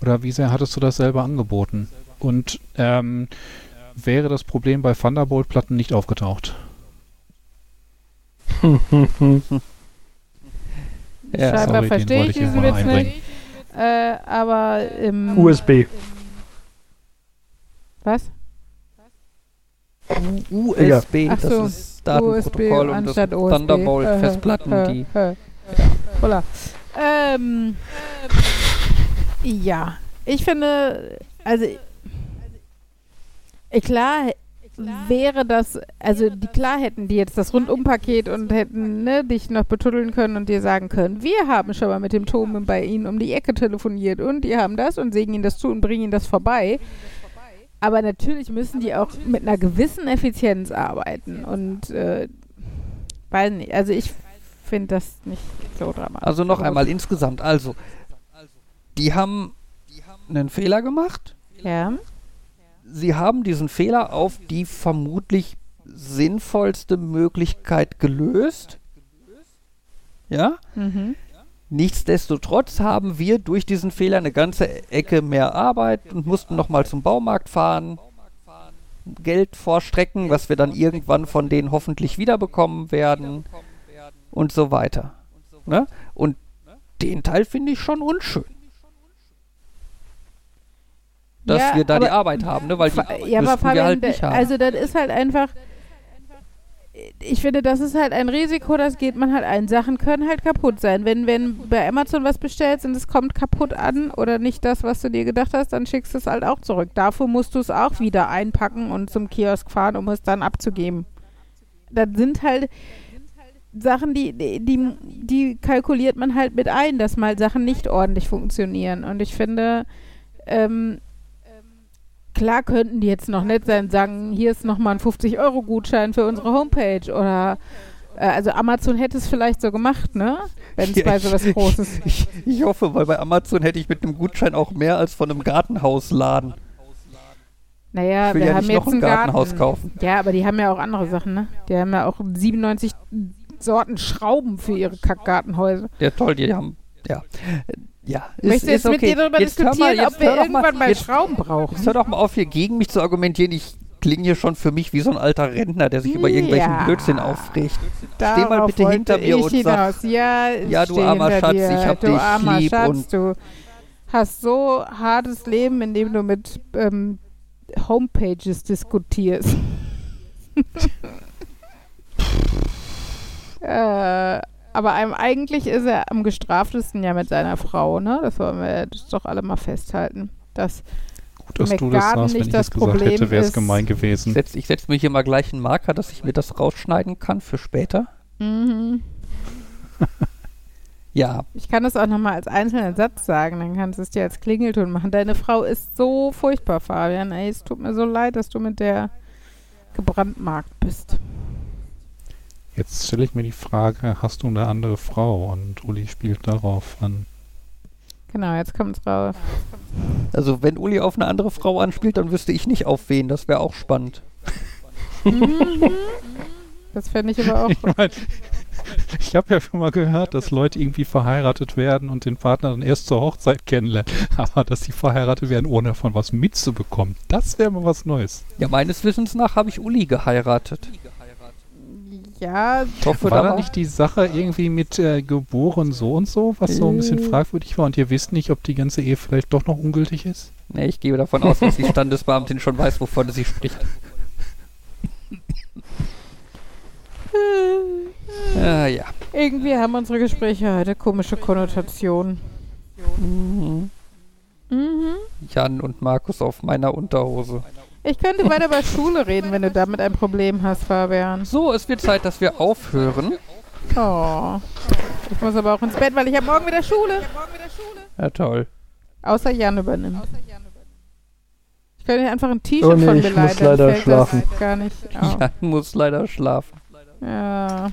oder wie sehr hattest du das selber angeboten? Und ähm, wäre das Problem bei Thunderbolt-Platten nicht aufgetaucht? <laughs> ja. scheinbar sorry, verstehe wollte ich diesen Witz nicht. Äh, aber ähm, USB. was? USB, Ach das so, ist Datenprotokoll und das. Thunderbolt-Festplatten, Äh, die. äh, äh, Holla. Ähm, ja, ich finde, also äh, klar wäre das, also die klar hätten die jetzt das Rundumpaket und hätten ne, dich noch betuddeln können und dir sagen können, wir haben schon mal mit dem Tom bei Ihnen um die Ecke telefoniert und die haben das und sägen Ihnen das zu und bringen Ihnen das vorbei. Aber natürlich müssen die auch mit einer gewissen Effizienz arbeiten und äh, weiß nicht, also ich finde das nicht so dramatisch. Also noch einmal insgesamt, also, die haben einen Fehler gemacht. Ja. Sie haben diesen Fehler auf die vermutlich sinnvollste Möglichkeit gelöst. Ja? Mhm. Nichtsdestotrotz haben wir durch diesen Fehler eine ganze Ecke mehr Arbeit und mussten nochmal zum Baumarkt fahren. Geld vorstrecken, was wir dann irgendwann von denen hoffentlich wiederbekommen werden und so weiter. Ne? Und den Teil finde ich schon unschön. Dass Ja, wir da die Arbeit haben, ne? weil die ja, aber müssten wir Fabian, halt nicht haben. also das ist halt einfach, ich finde, das ist halt ein Risiko, das geht man halt ein. Sachen können halt kaputt sein. Wenn, wenn bei Amazon was bestellst und es kommt kaputt an oder nicht das, was du dir gedacht hast, dann schickst du es halt auch zurück. Dafür musst du es auch wieder einpacken und zum Kiosk fahren, um es dann abzugeben. Das sind halt Sachen, die, die, die, die kalkuliert man halt mit ein, dass mal Sachen nicht ordentlich funktionieren. Und ich finde, ähm, klar könnten die jetzt noch nett sein, sagen, hier ist nochmal ein 50-Euro-Gutschein für unsere Homepage oder äh, also Amazon hätte es vielleicht so gemacht, ne? Wenn es Ja, bei sowas Großes. <laughs> Ich, ich hoffe, weil bei Amazon hätte ich mit einem Gutschein auch mehr als von einem Gartenhausladen. Naja, wir ja haben jetzt noch ein Gartenhaus Garten. kaufen. Ja, aber die haben ja auch andere Sachen, ne? Die haben ja auch 97 Sorten Schrauben für ihre Kackgartenhäuser. Ja, toll, die haben. Ja. Ja, ist, Möchtest du jetzt ist mit okay. dir darüber Jetzt diskutieren, mal, ob wir irgendwann mal, jetzt, Schrauben brauchen? jetzt hör doch mal auf, hier gegen mich zu argumentieren. Ich klinge hier schon für mich wie so ein alter Rentner, der sich über irgendwelchen Ja. Blödsinn aufregt. Darauf mal bitte hinter mir und hinaus. Ja, Ja, du steh armer Schatz, dir. ich hab du dich armer lieb Schatz, und- du hast so hartes Leben, in dem du mit ähm, Homepages diskutierst. <laughs> äh, aber einem, eigentlich ist er am gestraftesten ja mit seiner Frau, ne? Das wollen wir doch alle mal festhalten. Das Gut, dass du das McGarden sagst. Wenn nicht ich das das gesagt Problem hätte, wäre es ist- gemein gewesen. Setz, ich setze mir hier mal gleich einen Marker, dass ich mir das rausschneiden kann für später. mhm. <laughs> Ja, Ich kann das auch nochmal als einzelnen Satz sagen, dann kannst du es dir als Klingelton machen. Deine Frau ist so furchtbar, Fabian. Ey, es tut mir so leid, dass du mit der gebrandmarkt bist. Jetzt stelle ich mir die Frage, hast du eine andere Frau? Und Uli spielt darauf an. Genau, jetzt kommt's raus. also wenn Uli auf eine andere Frau anspielt, dann wüsste ich nicht auf wen. Das wäre auch spannend. Mhm. Das fände ich aber auch. <laughs> Ich meine, ich habe ja schon mal gehört, dass Leute irgendwie verheiratet werden und den Partner dann erst zur Hochzeit kennenlernen. <laughs> Aber dass sie verheiratet werden, ohne davon was mitzubekommen, das wäre mal was Neues. Ja, meines Wissens nach habe ich Uli geheiratet. Ja, Ich hoffe, war da nicht die Sache irgendwie mit äh, geboren so und so, was so ein bisschen Äh. fragwürdig war und ihr wisst nicht, ob die ganze Ehe vielleicht doch noch ungültig ist? Nee, ich gehe davon aus, dass die Standesbeamtin schon weiß, wovon sie spricht. Ah, ja. irgendwie haben unsere Gespräche heute komische Konnotationen. Mhm. Mhm. Jan und Markus auf meiner Unterhose. Ich könnte <laughs> weiter über Schule reden, wenn du damit ein Problem hast, Fabian. So, es wird Zeit, dass wir aufhören. Oh. Ich muss aber auch ins Bett, weil ich habe morgen wieder Schule. Ja, toll. Außer Jan übernimmt. Ich könnte einfach ein T-Shirt Oh nee, von ich mir muss leihen, dann leider schlafen. gar nicht. <laughs> Jan muss leider schlafen. Ja.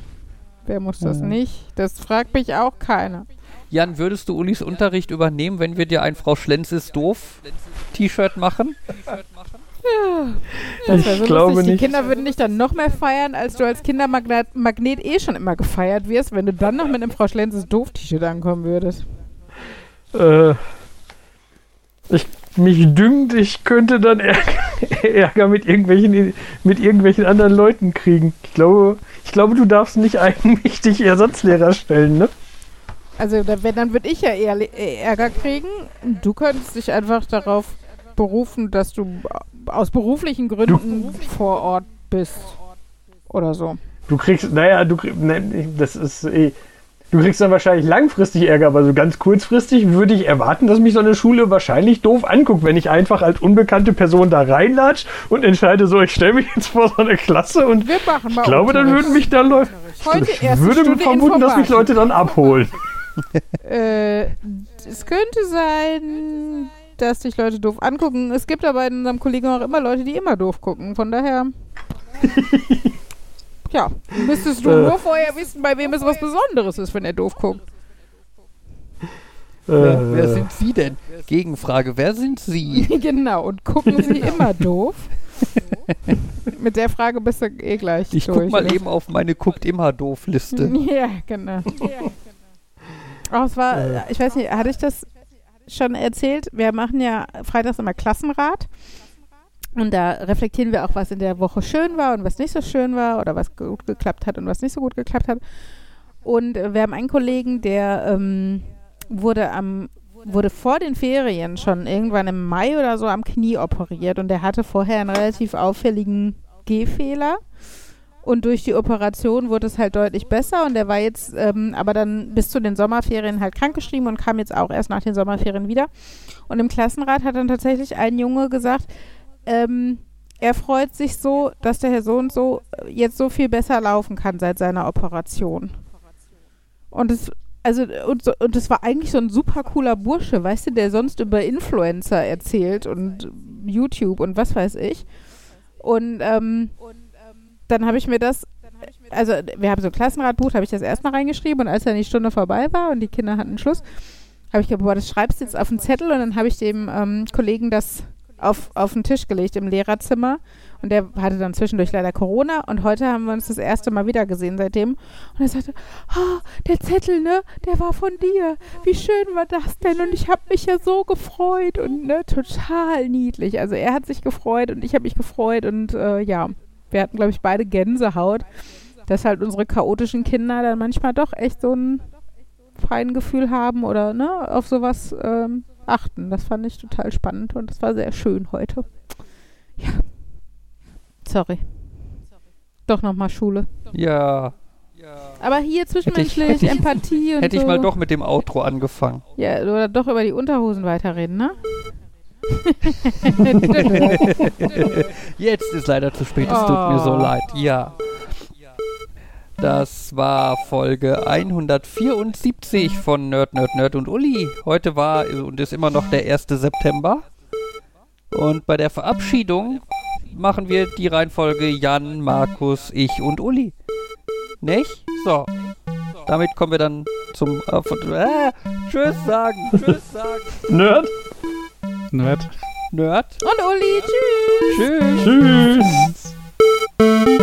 Wer muss das Ja. nicht? Das fragt mich auch keiner. Jan, würdest du Ulis Unterricht übernehmen, wenn wir dir ein Frau Schlenz ist doof T-Shirt machen? <laughs> Das Ich so glaube lustig. Die nicht. Kinder würden dich dann noch mehr feiern, als du als Kindermagnet Magnet eh schon immer gefeiert wirst, wenn du dann noch mit einem Frau Schlenzes Doof-T-Shirt ankommen würdest. Äh, ich, mich dünkt, ich könnte dann Ärger, <laughs> Ärger mit, irgendwelchen, mit irgendwelchen anderen Leuten kriegen. Ich glaube, ich glaube, du darfst nicht eigenmächtig Ersatzlehrer stellen, ne? Also da, wenn, dann würde ich ja eher Ärger kriegen. Du könntest dich einfach darauf berufen, dass du aus beruflichen Gründen vor Ort bist. Oder so. Du kriegst, naja, du kriegst, ne, das ist eh. Du kriegst dann wahrscheinlich langfristig Ärger, aber so ganz kurzfristig würde ich erwarten, dass mich so eine Schule wahrscheinlich doof anguckt, wenn ich einfach als unbekannte Person da reinlatsch und entscheide so, ich stelle mich jetzt vor so eine Klasse und Wir machen mal ich glaube, dann würden mich da Leute, ich würde Stunde vermuten, dass mich. Leute dann abholen. <laughs> Äh, es könnte sein, dass dich Leute doof angucken. Es gibt aber in unserem Kollegen auch immer Leute, die immer doof gucken. Von daher. <laughs> ja, müsstest du Äh. nur vorher wissen, bei wem es was Besonderes ist, wenn er doof guckt. Wer, Äh, wer sind Sie denn? Gegenfrage, wer sind Sie? <laughs> genau, und gucken sie immer doof. Mit der Frage bist du eh gleich Ich durch. guck mal ne? eben auf meine guckt immer doof Liste. <laughs> Ja, genau. Oh, es war, ich weiß nicht, hatte ich das schon erzählt? Wir machen ja freitags immer Klassenrat. Und da reflektieren wir auch, was in der Woche schön war und was nicht so schön war oder was gut geklappt hat und was nicht so gut geklappt hat. Und wir haben einen Kollegen, der ähm, wurde am wurde vor den Ferien schon irgendwann im Mai oder so am Knie operiert und der hatte vorher einen relativ auffälligen Gehfehler. Und durch die Operation wurde es halt deutlich besser und er war jetzt ähm, aber dann bis zu den Sommerferien halt krankgeschrieben und kam jetzt auch erst nach den Sommerferien wieder. Und im Klassenrat hat dann tatsächlich ein Junge gesagt, ähm, er freut sich so, dass der Herr so und so jetzt so viel besser laufen kann seit seiner Operation. Und es also und, so, und das war eigentlich so ein super cooler Bursche, weißt du, der sonst über Influencer erzählt und YouTube und was weiß ich. Und ähm, dann habe ich mir das, also wir haben so ein Klassenratbuch, habe ich das erstmal reingeschrieben und als dann die Stunde vorbei war und die Kinder hatten Schluss, habe ich gedacht, boah, das schreibst du jetzt auf den Zettel und dann habe ich dem ähm, Kollegen das auf, auf den Tisch gelegt im Lehrerzimmer und der hatte dann zwischendurch leider Corona und heute haben wir uns das erste Mal wieder gesehen seitdem. Und er sagte, oh, der Zettel, ne, der war von dir. Wie schön war das denn? Und ich habe mich ja so gefreut und ne, total niedlich. Also er hat sich gefreut und ich habe mich gefreut und äh, ja, wir hatten, glaube ich, beide Gänsehaut, dass halt unsere chaotischen Kinder dann manchmal doch echt so ein Feingefühl haben oder ne, auf sowas ähm, achten. Das fand ich total spannend und das war sehr schön heute. Ja. Sorry. Doch nochmal Schule. Ja. Aber hier zwischenmenschlich, hätte ich- Empathie und Hätte ich so. mal doch mit dem Outro angefangen. Ja, oder doch über die Unterhosen weiterreden, ne? <laughs> Jetzt ist leider zu spät, es tut mir so Oh. leid. Ja. Das war Folge 174 von Nerd, Nerd, Nerd und Uli. Heute war und ist immer noch der 1. September. Und bei der Verabschiedung machen wir die Reihenfolge Jan, Markus, ich und Uli. Nicht? So. Damit kommen wir dann zum äh, äh, Tschüss sagen. Tschüss sagen. Nerd? Nerd. Nerd. Und Uli. Tschüss. Tschüss. Tschüss.